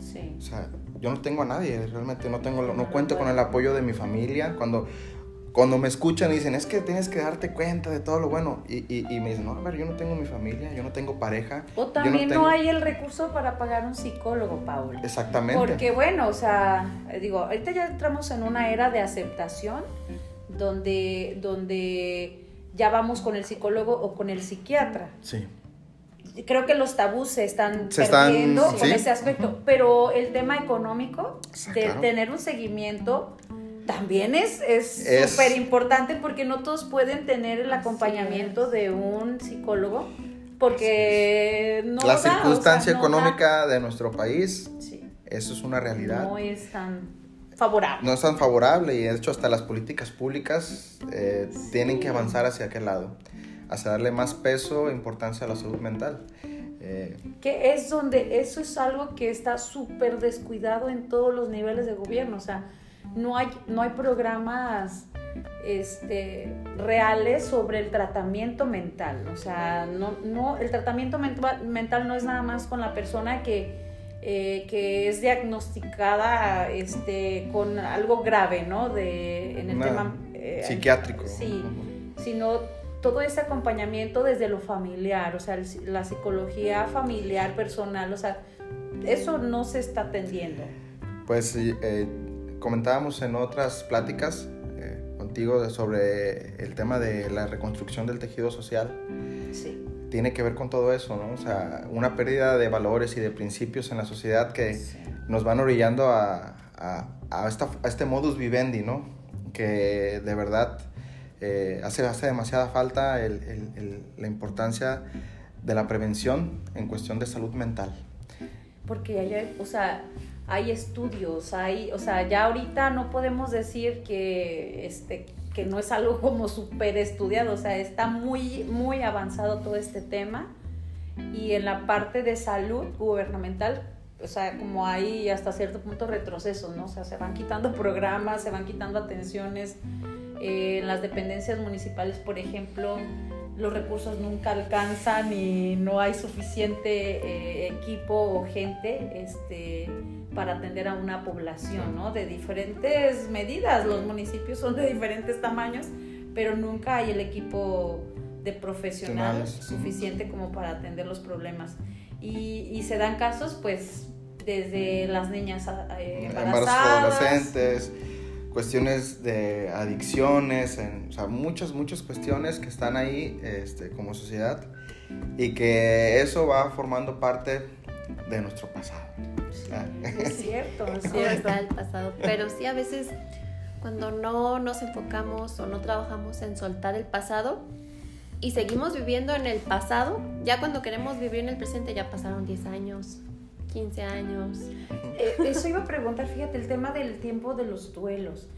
Sí. O sea, yo no tengo a nadie, realmente no tengo, no cuento con el apoyo de mi familia. Cuando, cuando me escuchan y dicen, es que tienes que darte cuenta de todo lo bueno. Y, y, me dicen, no, a ver, yo no tengo mi familia, yo no tengo pareja. O también no, hay el recurso para pagar un psicólogo, Paul. Exactamente. Porque bueno, o sea, digo, ahorita ya entramos en una era de aceptación donde, donde ya vamos con el psicólogo o con el psiquiatra. Sí. Creo que los tabús se están perdiendo en ese aspecto, pero el tema económico de tener un seguimiento también es súper importante porque no todos pueden tener el acompañamiento de un psicólogo porque no la circunstancia económica de nuestro país eso es una realidad. No es tan favorable. No es tan favorable y de hecho hasta las políticas públicas eh, tienen que avanzar hacia aquel lado, hacia darle más peso e importancia a la salud mental. Eh, que es donde eso es algo que está súper descuidado en todos los niveles de gobierno, o sea, no hay, no hay programas este, reales sobre el tratamiento mental, o sea, no, no, el tratamiento mental no es nada más con la persona que eh, que es diagnosticada este, con algo grave, ¿no? De, en el tema eh, psiquiátrico. Sí, sino todo ese acompañamiento desde lo familiar, o sea, la psicología familiar, personal, o sea, eso no se está atendiendo. Pues eh, comentábamos en otras pláticas contigo sobre el tema de la reconstrucción del tejido social. Sí tiene que ver con todo eso, ¿no? O sea, una pérdida de valores y de principios en la sociedad que nos van orillando a, a, este modus vivendi, ¿no? Que de verdad eh, hace, hace demasiada falta la importancia de la prevención en cuestión de salud mental. Porque hay, o sea, hay estudios, hay, o sea, ya ahorita no podemos decir que, este, que no es algo como súper estudiado, o sea, está muy, muy avanzado todo este tema. Y en la parte de salud gubernamental, o sea, como hay hasta cierto punto retrocesos, ¿no? O sea, se van quitando programas, se van quitando atenciones. Eh, en las dependencias municipales, por ejemplo, los recursos nunca alcanzan y no hay suficiente eh, equipo o gente este, para atender a una población, ¿no? De diferentes medidas, los municipios son de diferentes tamaños, pero nunca hay el equipo de profesionales. Suficiente como para atender los problemas. Y, se dan casos, pues, desde las niñas eh, embarazadas, adolescentes, cuestiones de adicciones, o sea, muchas, muchas cuestiones que están ahí este, como sociedad y que eso va formando parte de nuestro pasado. Es cierto, es cierto. está el pasado, pero sí a veces cuando no nos enfocamos o no trabajamos en soltar el pasado y seguimos viviendo en el pasado, ya cuando queremos vivir en el presente ya pasaron 10 años, 15 años. Eh, eso iba a preguntar, fíjate, el tema del tiempo de los duelos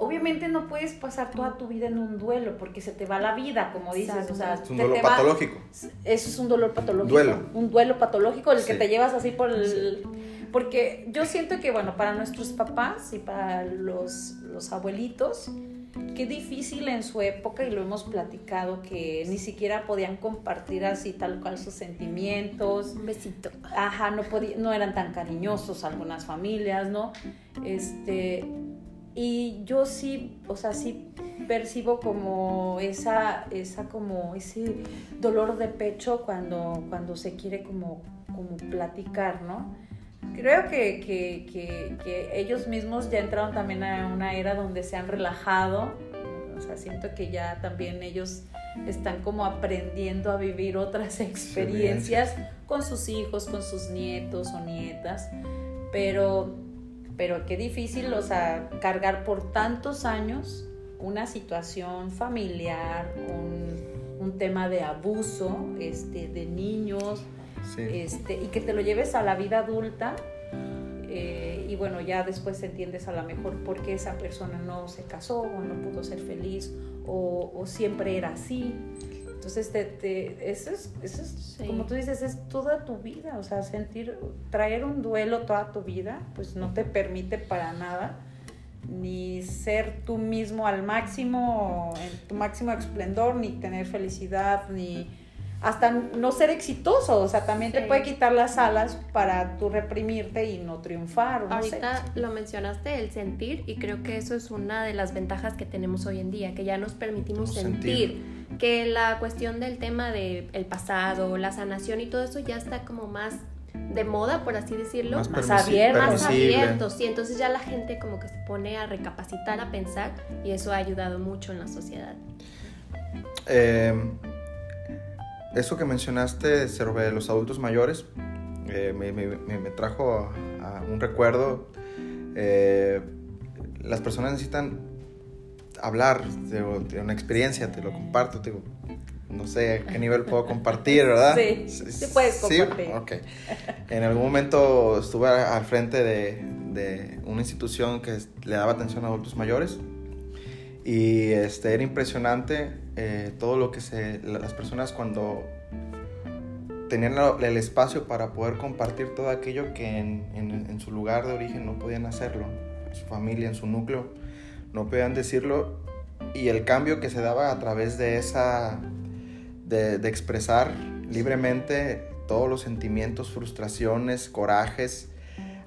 obviamente no puedes pasar toda tu vida en un duelo porque se te va la vida, como dices. O sea, es un dolor patológico. eso es un dolor patológico. Duelo. Un duelo patológico, el que te llevas así por el... Porque yo siento que, bueno, para nuestros papás y para los, los abuelitos, qué difícil en su época, y lo hemos platicado, que ni siquiera podían compartir así tal cual sus sentimientos. Un besito. Ajá, no, no eran tan cariñosos algunas familias, ¿no? Este, y yo sí, o sea, sí percibo como esa, esa como ese dolor de pecho cuando, cuando se quiere como, como platicar, ¿no? Creo que, que, que, que ellos mismos ya entraron también a una era donde se han relajado, o sea, siento que ya también ellos están como aprendiendo a vivir otras experiencias con sus hijos, con sus nietos o nietas, pero pero qué difícil, o sea, cargar por tantos años una situación familiar, un, un tema de abuso este, de niños, este, y que te lo lleves a la vida adulta. Eh, y bueno, ya después entiendes a lo mejor por qué esa persona no se casó o no pudo ser feliz o, o siempre era así. Entonces, te, te, eso es, eso es como tú dices, es toda tu vida, o sea, sentir, traer un duelo toda tu vida, pues no te permite para nada ni ser tú mismo al máximo, en tu máximo esplendor, ni tener felicidad, ni hasta no ser exitoso, o sea, también te puede quitar las alas para tú reprimirte y no triunfar. No Ahorita lo mencionaste, el sentir, y creo que eso es una de las ventajas que tenemos hoy en día, que ya nos permitimos sentir. que la cuestión del tema del el pasado, la sanación y todo eso ya está como más de moda, por así decirlo, más, más abierto, más abierto, sí, entonces ya la gente como que se pone a recapacitar, a pensar, y eso ha ayudado mucho en la sociedad. Eh, eso que mencionaste sobre los adultos mayores eh, me, me, me, trajo a, un recuerdo. Eh, las personas necesitan hablar de, de, una experiencia, te lo comparto, digo, no sé a qué nivel puedo compartir, ¿verdad? Sí, sí puedes compartir. Sí, ok. En algún momento estuve al frente de, de una institución que le daba atención a adultos mayores y este, era impresionante eh, todo lo que se, las personas cuando tenían el espacio para poder compartir todo aquello que en, su lugar de origen no podían hacerlo, en su familia, en su núcleo, no podían decirlo, y el cambio que se daba a través de esa, de, de expresar libremente todos los sentimientos, frustraciones, corajes,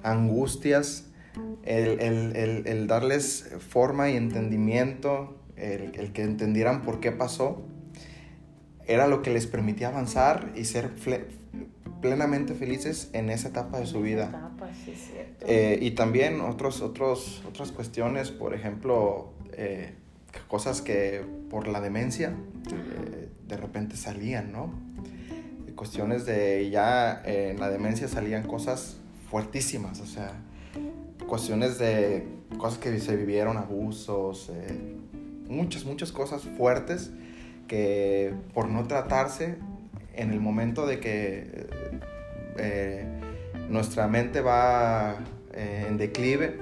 angustias, el, el, el, darles forma y entendimiento, el, que entendieran por qué pasó, era lo que les permitía avanzar y ser plenamente felices en esa etapa de su vida. Eh, y también otros, otros, otras cuestiones, por ejemplo, eh, cosas que por la demencia eh, de repente salían, ¿no? Cuestiones de ya en la demencia salían cosas fuertísimas, o sea, cuestiones de cosas que se vivieron, abusos, eh, muchas, muchas cosas fuertes que por no tratarse en el momento de que eh, nuestra mente va eh, en declive,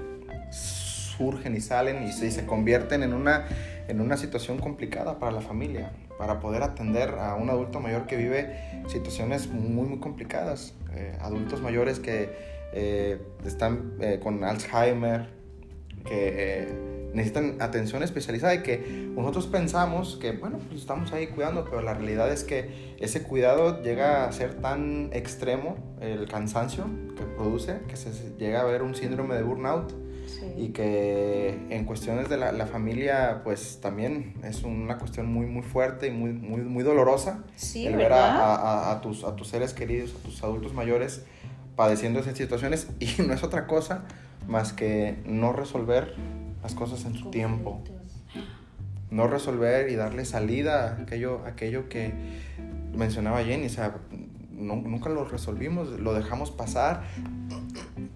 surgen y salen y se, convierten en una, en una situación complicada para la familia, para poder atender a un adulto mayor que vive situaciones muy, muy complicadas, adultos mayores que eh, están eh, con Alzheimer, que eh, necesitan atención especializada y que nosotros pensamos que, bueno, pues estamos ahí cuidando, pero la realidad es que ese cuidado llega a ser tan extremo, el cansancio que produce, que se llega a ver un síndrome de burnout. Y que en cuestiones de la, familia, pues también es una cuestión muy, muy fuerte y muy, muy, muy dolorosa. el ver a, a, a, tus, a tus seres queridos, a tus adultos mayores, padeciendo esas situaciones y no es otra cosa más que no resolver las cosas en su tiempo. No resolver y darle salida a aquello, aquello que mencionaba Jenny, o sea, nunca lo resolvimos, lo dejamos pasar.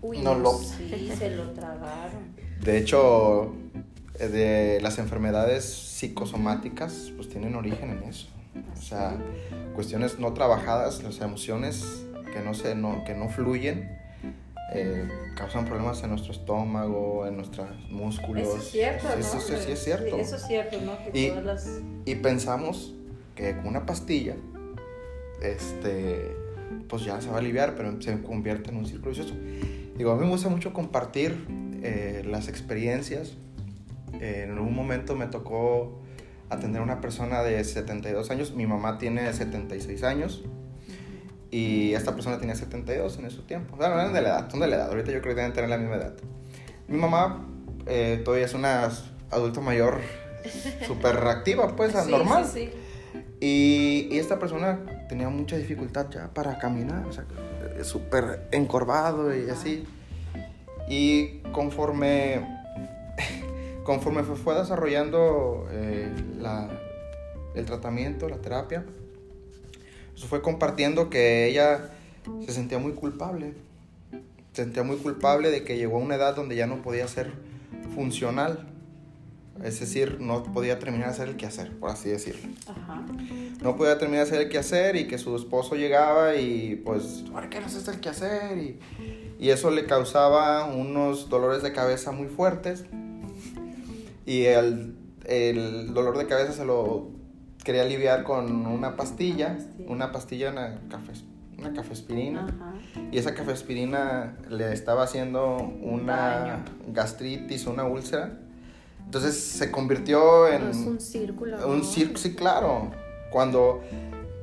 Uy, no lo... sí, se lo tragaron. De hecho, de las enfermedades psicosomáticas, pues tienen origen en eso. O sea, cuestiones no trabajadas, las emociones que no, se, no, que no fluyen, eh, causan problemas en nuestro estómago, en nuestros músculos. Eso es cierto, ¿no? Eso, sí es cierto. eso es cierto, ¿no? y, y pensamos que con una pastilla, este, pues ya se va a aliviar, pero se convierte en un círculo vicioso. Digo, a mí me gusta mucho compartir eh, las experiencias. en algún momento me tocó atender a una persona de 72 años, mi mamá tiene 76 años, y esta persona tenía 72 en ese tiempo. O sea, no eran de la edad, son de la edad. Ahorita yo creo que deben tener la misma edad. Mi mamá eh, todavía es una adulta mayor súper reactiva, pues, normal. Sí, sí. Y, y, esta persona tenía mucha dificultad ya para caminar, o sea, súper encorvado y así. Y conforme, conforme fue desarrollando eh, la, el tratamiento, la terapia, eso fue compartiendo que ella se sentía muy culpable. Se sentía muy culpable de que llegó a una edad donde ya no podía ser funcional. Es decir, no podía terminar de hacer el quehacer, por así decirlo. No podía terminar de hacer el quehacer y que su esposo llegaba y pues, ¿por qué no haces el quehacer? Y, y eso le causaba unos dolores de cabeza muy fuertes. Y el, el dolor de cabeza se lo quería aliviar con una pastilla, una pastilla, una café, una cafespirina. Y esa cafespirina le estaba haciendo una gastritis, una úlcera. Entonces se convirtió en... Es un círculo. Un círculo, sí, claro. Cuando...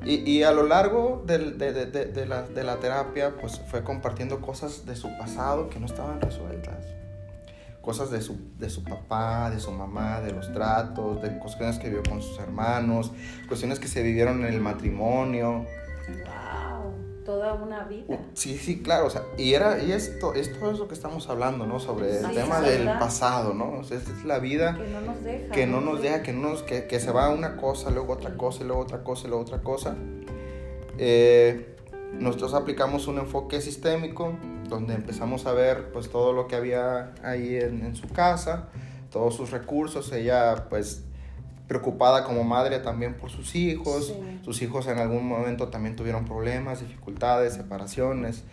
Y, y a lo largo de, de, de, la, de la terapia, pues fue compartiendo cosas de su pasado que no estaban resueltas. Cosas de su, de su papá, de su mamá, de los tratos, de cuestiones que vivió con sus hermanos, cuestiones que se vivieron en el matrimonio toda una vida. Sí, sí, claro, o sea, y era y esto es todo eso que estamos hablando, ¿no? Sobre el tema del pasado, ¿no? O sea, esta es la vida que no nos deja, que no nos deja, que, no nos, que, que, se va una cosa, luego otra cosa, luego otra cosa, luego otra cosa. Eh, nosotros aplicamos un enfoque sistémico donde empezamos a ver pues todo lo que había ahí en, en su casa, todos sus recursos, ella pues preocupada como madre también por sus hijos. Sus hijos en algún momento también tuvieron problemas, dificultades, separaciones.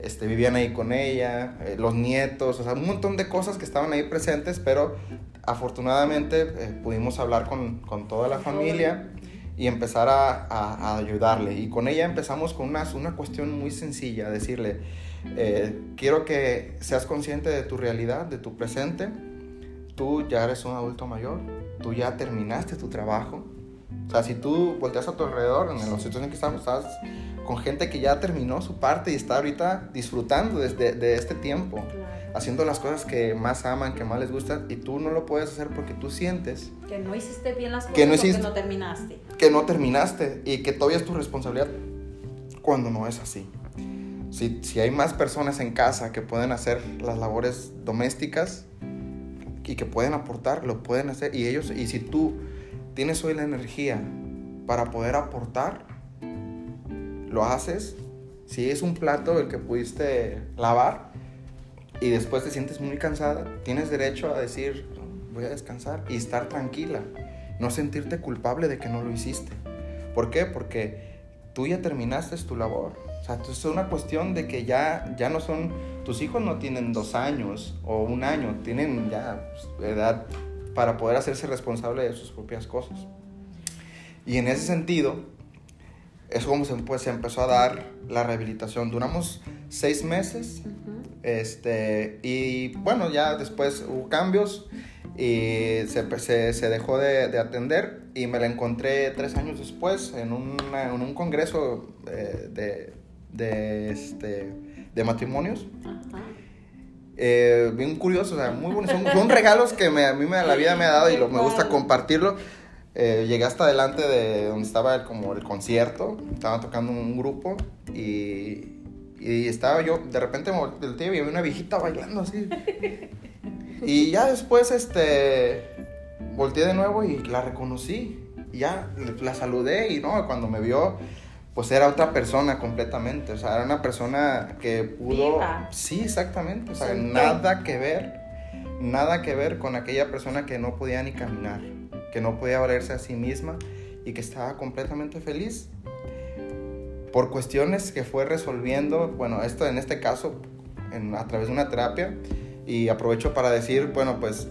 Este, vivían ahí con ella, eh, los nietos, o sea, un montón de cosas que estaban ahí presentes, pero afortunadamente eh, pudimos hablar con, con, toda la familia y empezar a, a, ayudarle. Y con ella empezamos con una, una cuestión muy sencilla, decirle, eh, quiero que seas consciente de tu realidad, de tu presente, tú ya eres un adulto mayor, tú ya terminaste tu trabajo. O sea, si tú volteas a tu alrededor, en la situación en que estamos, estás con gente que ya terminó su parte y está ahorita disfrutando de, de este tiempo, haciendo las cosas que más aman, que más les gustan, y tú no lo puedes hacer porque tú sientes que no hiciste bien las cosas que no, hiciste, no terminaste. Que no terminaste y que todavía es tu responsabilidad cuando no es así. Si, hay más personas en casa que pueden hacer las labores domésticas, y que pueden aportar, lo pueden hacer. Y ellos, y si tú tienes hoy la energía para poder aportar, lo haces. Si es un plato el que pudiste lavar y después te sientes muy cansada, tienes derecho a decir, voy a descansar y estar tranquila. No sentirte culpable de que no lo hiciste. ¿Por qué? Porque tú ya terminaste tu labor. O sea, es una cuestión de que ya, ya no son tus hijos no tienen dos años o un año, tienen ya pues, edad para poder hacerse responsable de sus propias cosas. Y en ese sentido, es como se, pues, se empezó a dar la rehabilitación. Duramos seis meses. este, y bueno, ya después hubo cambios y se, se, se dejó de, de, atender y me la encontré tres años después en, una, en un congreso eh, de, de, este, de matrimonios. Eh, bien curioso, o sea, muy buenos. Son, regalos que me, a mí me, la vida me ha dado y lo, me gusta compartirlo. Eh, llegué hasta delante de donde estaba el, como el concierto, estaba tocando un grupo y, y estaba yo, de repente me volteé y vi una viejita bailando así. Y ya después, este, volteé de nuevo y la reconocí. Y ya la saludé y no, cuando me vio, pues era otra persona completamente, o sea, era una persona que pudo... Sí, exactamente, o sea, nada que ver, nada que ver con aquella persona que no podía ni caminar, que no podía valerse a sí misma y que estaba completamente feliz. Por cuestiones que fue resolviendo, bueno, esto en este caso a través de una terapia y aprovecho para decir, bueno, pues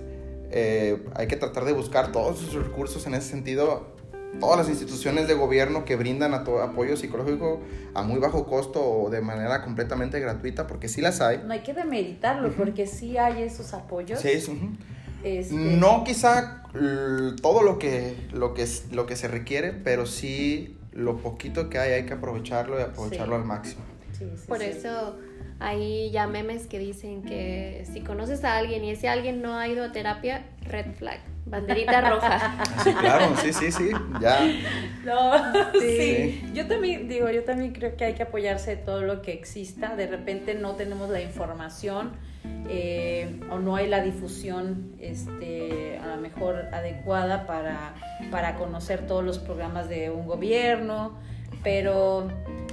eh, hay que tratar de buscar todos sus recursos en ese sentido todas las instituciones de gobierno que brindan apoyo psicológico a muy bajo costo o de manera completamente gratuita, porque sí las hay. No hay que demeritarlo, porque sí hay esos apoyos. Sí, este... No quizá todo lo que, lo, que, lo que se requiere, pero sí lo poquito que hay hay que aprovecharlo y aprovecharlo al máximo. Por eso hay ya memes que dicen que si conoces a alguien y ese alguien no ha ido a terapia, red flag Banderita roja. Sí, claro, sí, sí, sí, ya. No, sí. Yo también digo, yo también creo que hay que apoyarse de todo lo que exista. De repente no tenemos la información eh, o no hay la difusión, este, a lo mejor adecuada para, para conocer todos los programas de un gobierno, pero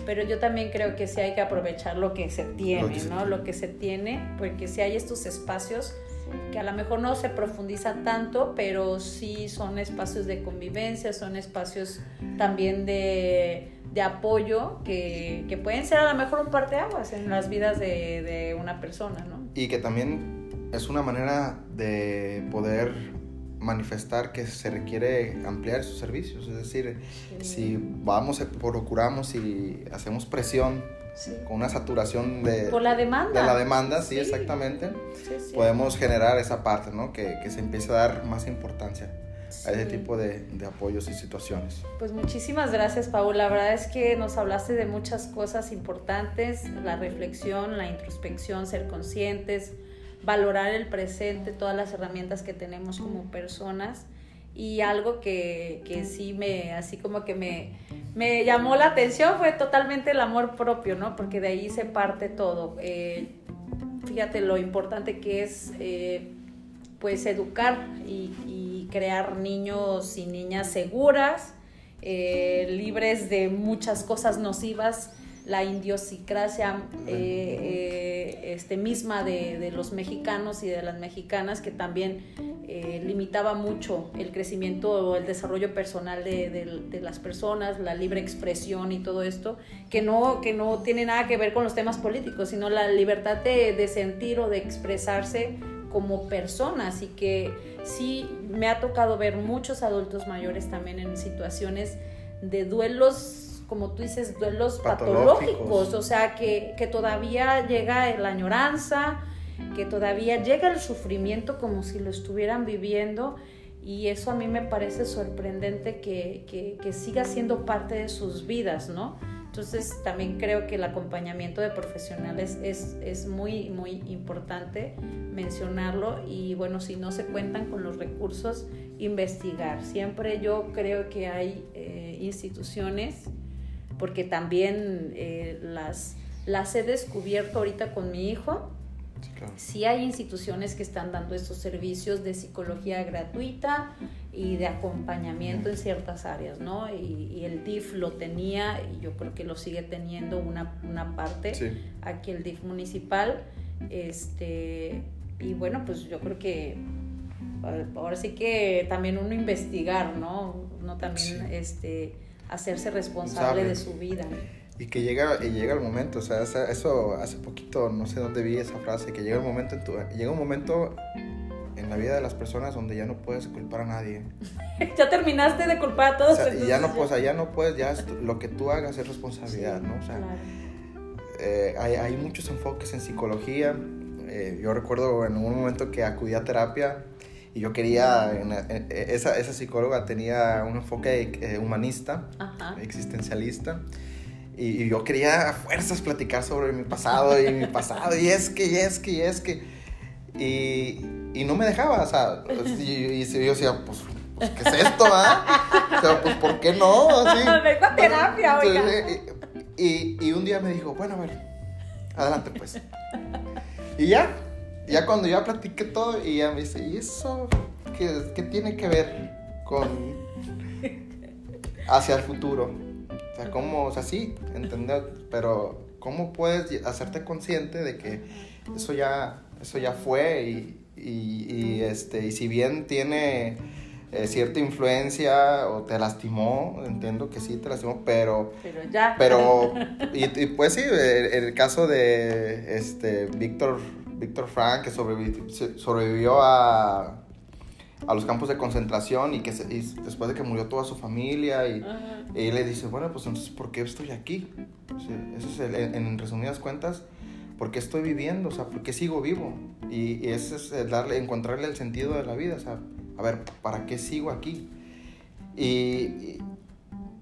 pero yo también creo que sí hay que aprovechar lo que se tiene, ¿no? Lo que se tiene, porque si hay estos espacios que a lo mejor no se profundiza tanto, pero sí son espacios de convivencia, son espacios también de, de apoyo que, que, pueden ser a lo mejor un parteaguas en las vidas de, de una persona, ¿no? Y que también es una manera de poder manifestar que se requiere ampliar sus servicios, es decir, si vamos, procuramos y hacemos presión con una saturación de, Por la demanda. de la demanda, sí, exactamente, podemos generar esa parte, ¿no? Que, que, se empiece a dar más importancia a ese tipo de, de, apoyos y situaciones. Pues muchísimas gracias, Paula. La verdad es que nos hablaste de muchas cosas importantes, la reflexión, la introspección, ser conscientes, valorar el presente, todas las herramientas que tenemos como personas y algo que, que sí me, así como que me, me, llamó la atención fue totalmente el amor propio, ¿no? Porque de ahí se parte todo. Eh, fíjate lo importante que es, eh, pues, educar y, crear niños y niñas seguras, eh, libres de muchas cosas nocivas la idiosincrasia eh, este, misma de, de, los mexicanos y de las mexicanas que también eh, limitaba mucho el crecimiento o el desarrollo personal de, de, de, las personas, la libre expresión y todo esto, que no, que no tiene nada que ver con los temas políticos, sino la libertad de, sentir o de expresarse como personas. Y que sí me ha tocado ver muchos adultos mayores también en situaciones de duelos como tú dices, duelos patológicos, patológicos. O sea, que, que, todavía llega la añoranza, que todavía llega el sufrimiento como si lo estuvieran viviendo y eso a mí me parece sorprendente que, que, siga siendo parte de sus vidas, ¿no? Entonces también creo que el acompañamiento de profesionales es, es, muy, muy importante mencionarlo y bueno, si no se cuentan con los recursos, investigar. Siempre yo creo que hay eh, instituciones porque también eh, las, las he descubierto ahorita con mi hijo. Sí, claro. sí, hay instituciones que están dando estos servicios de psicología gratuita y de acompañamiento en ciertas áreas, ¿no? Y, y, el DIF lo tenía y yo creo que lo sigue teniendo una, una parte, sí. aquí el DIF municipal. Este, y bueno, pues yo creo que ahora sí que también uno investigar, ¿no? Uno también, sí. este hacerse responsable de su vida. Y que llega, y llega el momento, o sea, eso hace poquito, no sé dónde vi esa frase, que llega el momento, en tu, llega un momento en la vida de las personas donde ya no puedes culpar a nadie. ya terminaste de culpar a todos. O sea, y ya no, pues, ya no puedes, ya lo que tú hagas es responsabilidad, sí, ¿no? O sea, claro. eh, hay, hay, muchos enfoques en psicología. Eh, yo recuerdo en un momento que acudí a terapia y yo quería, en, en, esa, esa, psicóloga tenía un enfoque eh, humanista, Ajá. existencialista, y, y, yo quería a fuerzas platicar sobre mi pasado y mi pasado, y es que, y es que, y es que, y, y no me dejaba, o sea, y, y yo decía, pues, pues, ¿qué es esto, ah? O sea, pues, ¿por qué no? Así, Vengo a terapia, oiga. Y, y un día me dijo, bueno, a ver, adelante, pues. Y ya, ya cuando ya platiqué todo y ya me dice, ¿y eso qué, qué tiene que ver con hacia el futuro? Sea, ¿cómo, o sea, sí, entender, pero ¿cómo puedes hacerte consciente de que eso ya, eso ya fue y, y, y este, y si bien tiene eh, cierta influencia o te lastimó, entiendo que sí te lastimó, pero... Pero ya. Pero, y, y pues sí, el, el, caso de este, Víctor Víctor Frank, que sobrevivió, sobrevivió a, a, los campos de concentración y que se, y después de que murió toda su familia y, y, él le dice, bueno, pues entonces, ¿por qué estoy aquí? Sí, eso es, el, en, en, resumidas cuentas, ¿por qué estoy viviendo? O sea, ¿por qué sigo vivo? Y, y ese es darle, encontrarle el sentido de la vida, o sea, a ver, ¿para qué sigo aquí? Y,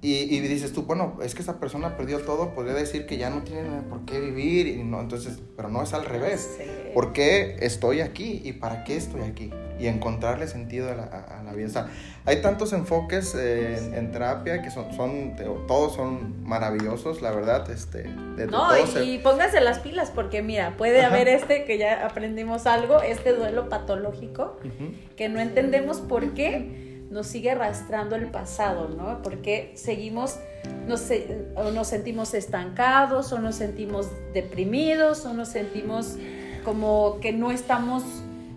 y, y, dices tú, bueno, es que esa persona perdió todo, podría decir que ya no tiene por qué vivir, y no, entonces, pero no es al revés. Sí. ¿Por qué estoy aquí y para qué estoy aquí? Y encontrarle sentido a la, a la vida. O sea, hay tantos enfoques eh, en, en, terapia que son, son, todos son maravillosos, la verdad. Este, de, no, y, se... y, pónganse las pilas, porque mira, puede Ajá. haber este, que ya aprendimos algo, este duelo patológico, uh -huh. que no entendemos por qué nos sigue arrastrando el pasado, ¿no? Porque seguimos, nos, o nos sentimos estancados, o nos sentimos deprimidos, o nos sentimos como que no estamos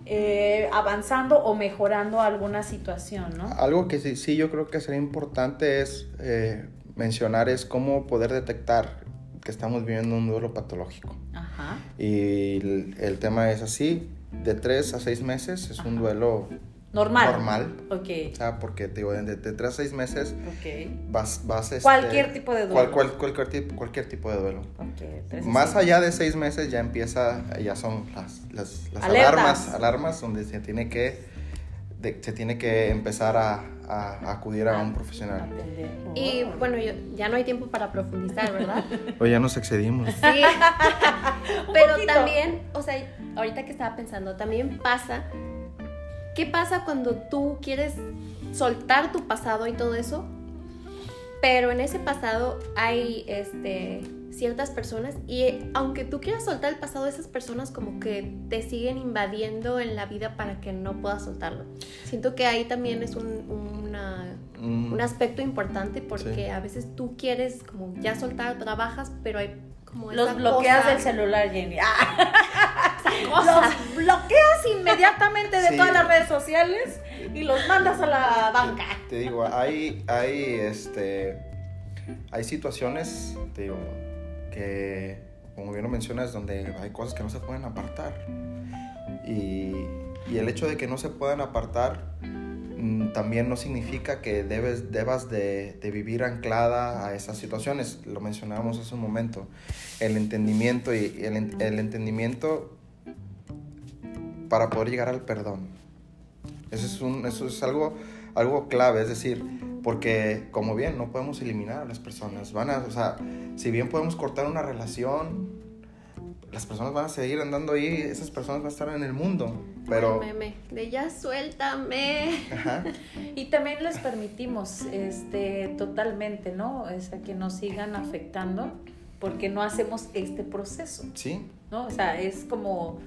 eh, avanzando o mejorando alguna situación, ¿no? Algo que sí, sí yo creo que sería importante es eh, mencionar es cómo poder detectar que estamos viviendo un duelo patológico. Ajá. Y el, el tema es así, de tres a seis meses es un duelo Normal. normal. Ok. O sea, porque te digo, de, de tres a seis meses Ok. vas... vas este, Cualquier tipo de duelo. cual- cual- cualquier, tipo, cualquier tipo de duelo. Tres Más seis. allá de seis meses ya empieza, ya son las, las, las Alertas. alarmas, alarmas donde se tiene que, de- se tiene que empezar a, a- a acudir a un profesional. Atender. Y Oh. bueno, yo, ya no hay tiempo para profundizar, ¿verdad? O ya nos excedimos. Sí. Pero poquito. también, o sea, ahorita que estaba pensando, también pasa, ¿qué pasa cuando tú quieres soltar tu pasado y todo eso? Pero en ese pasado hay este ciertas personas y eh, aunque tú quieras soltar el pasado, esas personas como que te siguen invadiendo en la vida para que no puedas soltarlo. Siento que ahí también es un, una- Mm, un aspecto importante porque Sí. a veces tú quieres como ya soltar, trabajas, pero hay como Los bloqueas cosa- del celular, Jenny. Ah, los bloqueas inmediatamente de Sí. todas las redes sociales y los mandas a la banca. Te digo, hay, hay, este, hay situaciones, te digo, que, como bien lo mencionas, donde hay cosas que no se pueden apartar. Y, y el hecho de que no se puedan apartar también no significa que debes, debas de, vivir anclada a esas situaciones. Lo mencionábamos hace un momento. El entendimiento y el entendimiento para poder llegar al perdón. Eso es, un, eso es algo, algo clave, es decir, porque como bien no podemos eliminar a las personas, van a, o sea, si bien podemos cortar una relación, las personas van a seguir andando ahí, esas personas van a estar en el mundo, pero... Meme de ya suéltame. Ajá, Y también les permitimos este, totalmente, ¿no? O sea, que nos sigan afectando porque no hacemos este proceso, sí, ¿no? O sea, es como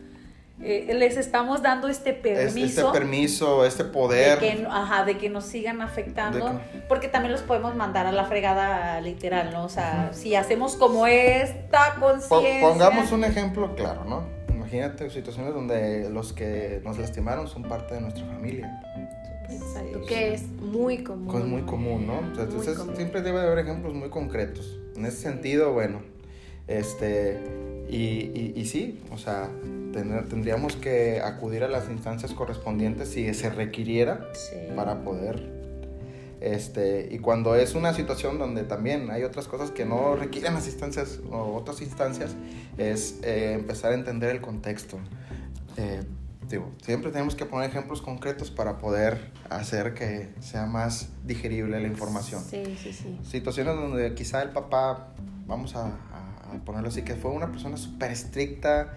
eh, les estamos dando este es, permiso. este permiso, este de poder... que, ajá, de que nos sigan afectando, De porque también los podemos mandar a la fregada literal, ¿no? O sea, si hacemos como esta conciencia. Pongamos un ejemplo claro, ¿no? Imagínate situaciones donde los que nos lastimaron son parte de nuestra familia. Exacto, que es muy común. Es muy común, ¿no? O sea, entonces común. siempre debe de haber ejemplos muy concretos. En ese sentido, bueno, este, y, y, y sí, o sea, tener- tendríamos que acudir a las instancias correspondientes si se requiriera Sí. para poder, este, y cuando es una situación donde también hay otras cosas que no requieren las instancias o otras instancias, es eh, empezar a entender el contexto. Eh, digo, siempre tenemos que poner ejemplos concretos para poder hacer que sea más digerible la información. Sí, sí, sí. Situaciones donde quizá el papá, vamos a, a- a ponerlo así, que fue una persona súper estricta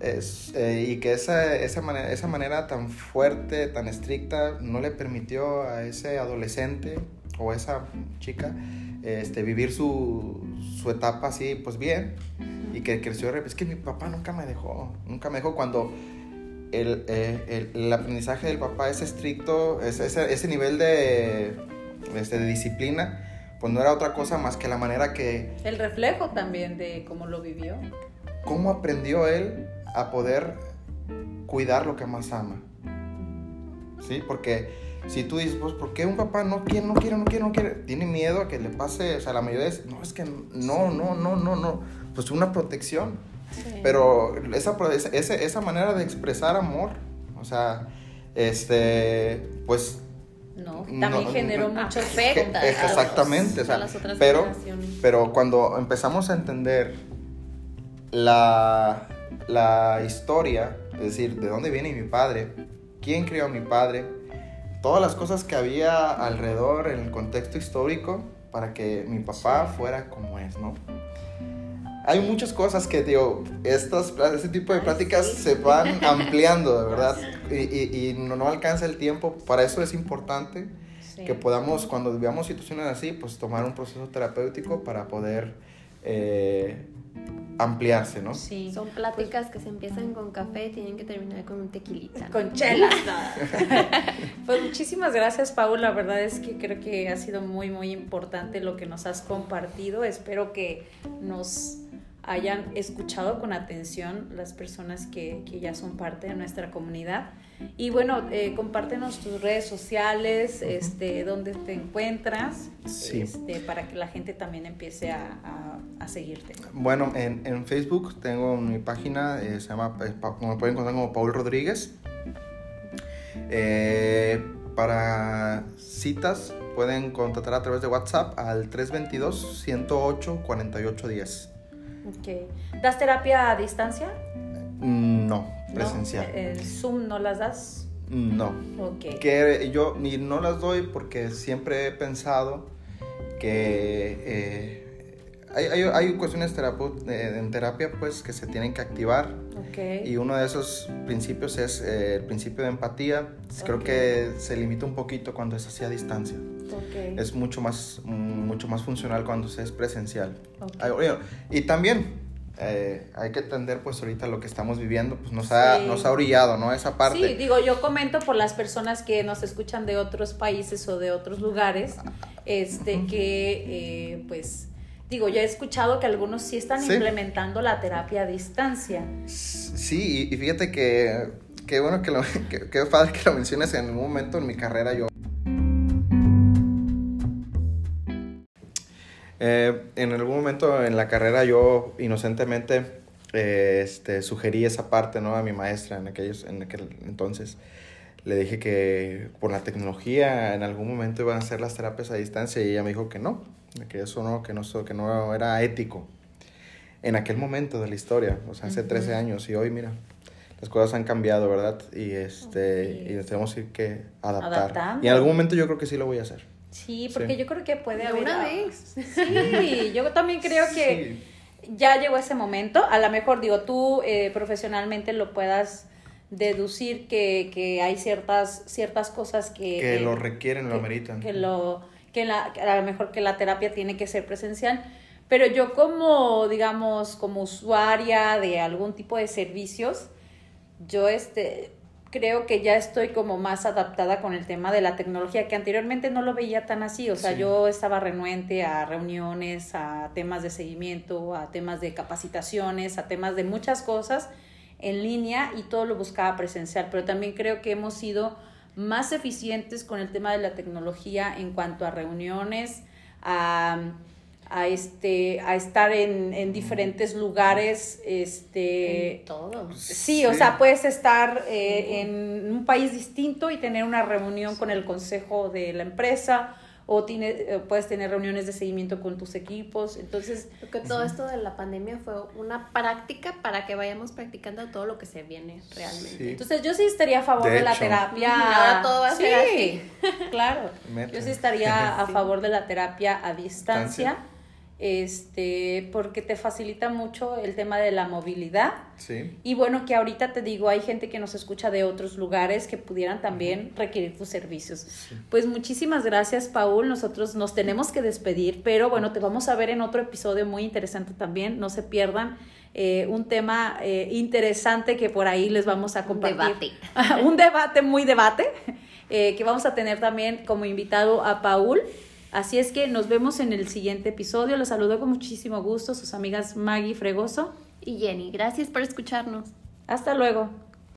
es, eh, y que esa, esa, manera, esa manera tan fuerte, tan estricta, no le permitió a ese adolescente o esa chica este, vivir su, su etapa así, pues bien, y que creció. Es que mi papá nunca me dejó, nunca me dejó cuando el, eh, el- el aprendizaje del papá es estricto, es- ese, ese nivel de, este, de disciplina, pues no era otra cosa más que la manera que, El reflejo también de cómo lo vivió. cómo aprendió él a poder cuidar lo que más ama. ¿Sí? Porque si tú dices, pues, ¿por qué un papá no quiere, no quiere, no quiere, no quiere? Tiene miedo a que le pase, o sea, la mayoría es, no, es que no, no, no, no, no. Pues una protección. Sí. Pero esa, esa- esa manera de expresar amor, o sea, este, pues No, No, también generó no, mucho a los- exactamente, o sea, a las otras pero-. Pero cuando empezamos a entender la, la historia, es decir, de dónde viene mi padre, quién crió a mi padre, todas las cosas que había alrededor en el contexto histórico para que mi papá fuera como es, ¿no? Hay muchas cosas que, digo, estas, este tipo de pláticas sí. se van ampliando, de verdad, y, y- y no, no alcanza el tiempo, para eso es importante Sí. que podamos, cuando veamos situaciones así, pues tomar un proceso terapéutico para poder eh, ampliarse, ¿no? Sí. Son pláticas que se empiezan con café y tienen que terminar con un tequilita. Con chelas. pues muchísimas gracias, Paul. La verdad es que creo que ha sido muy, muy importante lo que nos has compartido. Espero que nos hayan escuchado con atención las personas que, que ya son parte de nuestra comunidad. Y bueno, eh, compártenos tus redes sociales, este, dónde te encuentras, este, para que la gente también empiece a, a, seguirte. Bueno, en, en, Facebook tengo mi página, eh, se llama, eh, me pueden encontrar como Paul Rodríguez. Eh, para citas pueden contactar a través de WhatsApp al 322-108-4810. Ok. ¿Das terapia a distancia? Mm, no, presencial. ¿El Zoom no las das? No. Ok. Que yo ni no las doy porque siempre he pensado que eh, hay, hay, hay, cuestiones en terapia pues que se tienen que activar. Okay. Y uno de esos principios es eh, el principio de empatía. Creo que se limita un poquito cuando es así a distancia. Okay. Es mucho más, mucho más funcional cuando se es presencial. Y también eh, hay que entender pues ahorita lo que estamos viviendo, pues nos ha, nos ha orillado, ¿no? Esa parte. Sí, digo, yo comento por las personas que nos escuchan de otros países o de otros lugares, este, que eh, pues, digo, yo he escuchado que algunos sí están implementando la terapia a distancia. Sí, y, fíjate que, qué bueno que lo, que, padre que lo menciones en un momento en mi carrera yo Eh, en algún momento en la carrera yo inocentemente eh, este, sugerí esa parte ¿no? a mi maestra en, aquellos, en aquel entonces. Le dije que por la tecnología en algún momento iban a hacer las terapias a distancia y ella me dijo que no, que eso no, que no, que no era ético. En aquel momento de la historia, o sea, hace 13 años y hoy mira, las cosas han cambiado, ¿verdad? Y, este, y tenemos que adaptar. Y en algún momento yo creo que sí lo voy a hacer. Sí, porque yo creo que puede haber... Una vez. Sí, yo también creo que ya llegó ese momento. A lo mejor, digo, tú eh, profesionalmente lo puedas deducir que, que, hay ciertas, ciertas cosas que... Que lo requieren, lo ameritan. Que, lo, que la, a lo mejor que la terapia tiene que ser presencial. Pero yo como, digamos, como usuaria de algún tipo de servicios, yo este creo que ya estoy como más adaptada con el tema de la tecnología, que anteriormente no lo veía tan así, o sea, yo estaba renuente a reuniones, a temas de seguimiento, a temas de capacitaciones, a temas de muchas cosas en línea y todo lo buscaba presencial, pero también creo que hemos sido más eficientes con el tema de la tecnología en cuanto a reuniones, a a este a estar en, en diferentes lugares este en todo sí, o sea puedes estar eh, en un país distinto y tener una reunión con el consejo de la empresa o tiene, eh, puedes tener reuniones de seguimiento con tus equipos entonces Creo que todo esto de la pandemia fue una práctica para que vayamos practicando todo lo que se viene realmente. Entonces yo sí estaría a favor de, la terapia. Ahora todo va a ser así. claro. Yo sí estaría a favor de la terapia a distancia este, porque te facilita mucho el tema de la movilidad. Sí. Y bueno, que ahorita te digo, hay gente que nos escucha de otros lugares que pudieran también requerir tus servicios. Pues muchísimas gracias, Paul. Nosotros nos tenemos que despedir, pero bueno, te vamos a ver en otro episodio muy interesante también. No se pierdan. Eh, un tema eh, interesante que por ahí les vamos a compartir. Un debate. un debate, muy debate, eh, que vamos a tener también como invitado a Paul. Así es que nos vemos en el siguiente episodio. Los saludo con muchísimo gusto sus amigas Maggie Fregoso y Jenny. Gracias por escucharnos. Hasta luego.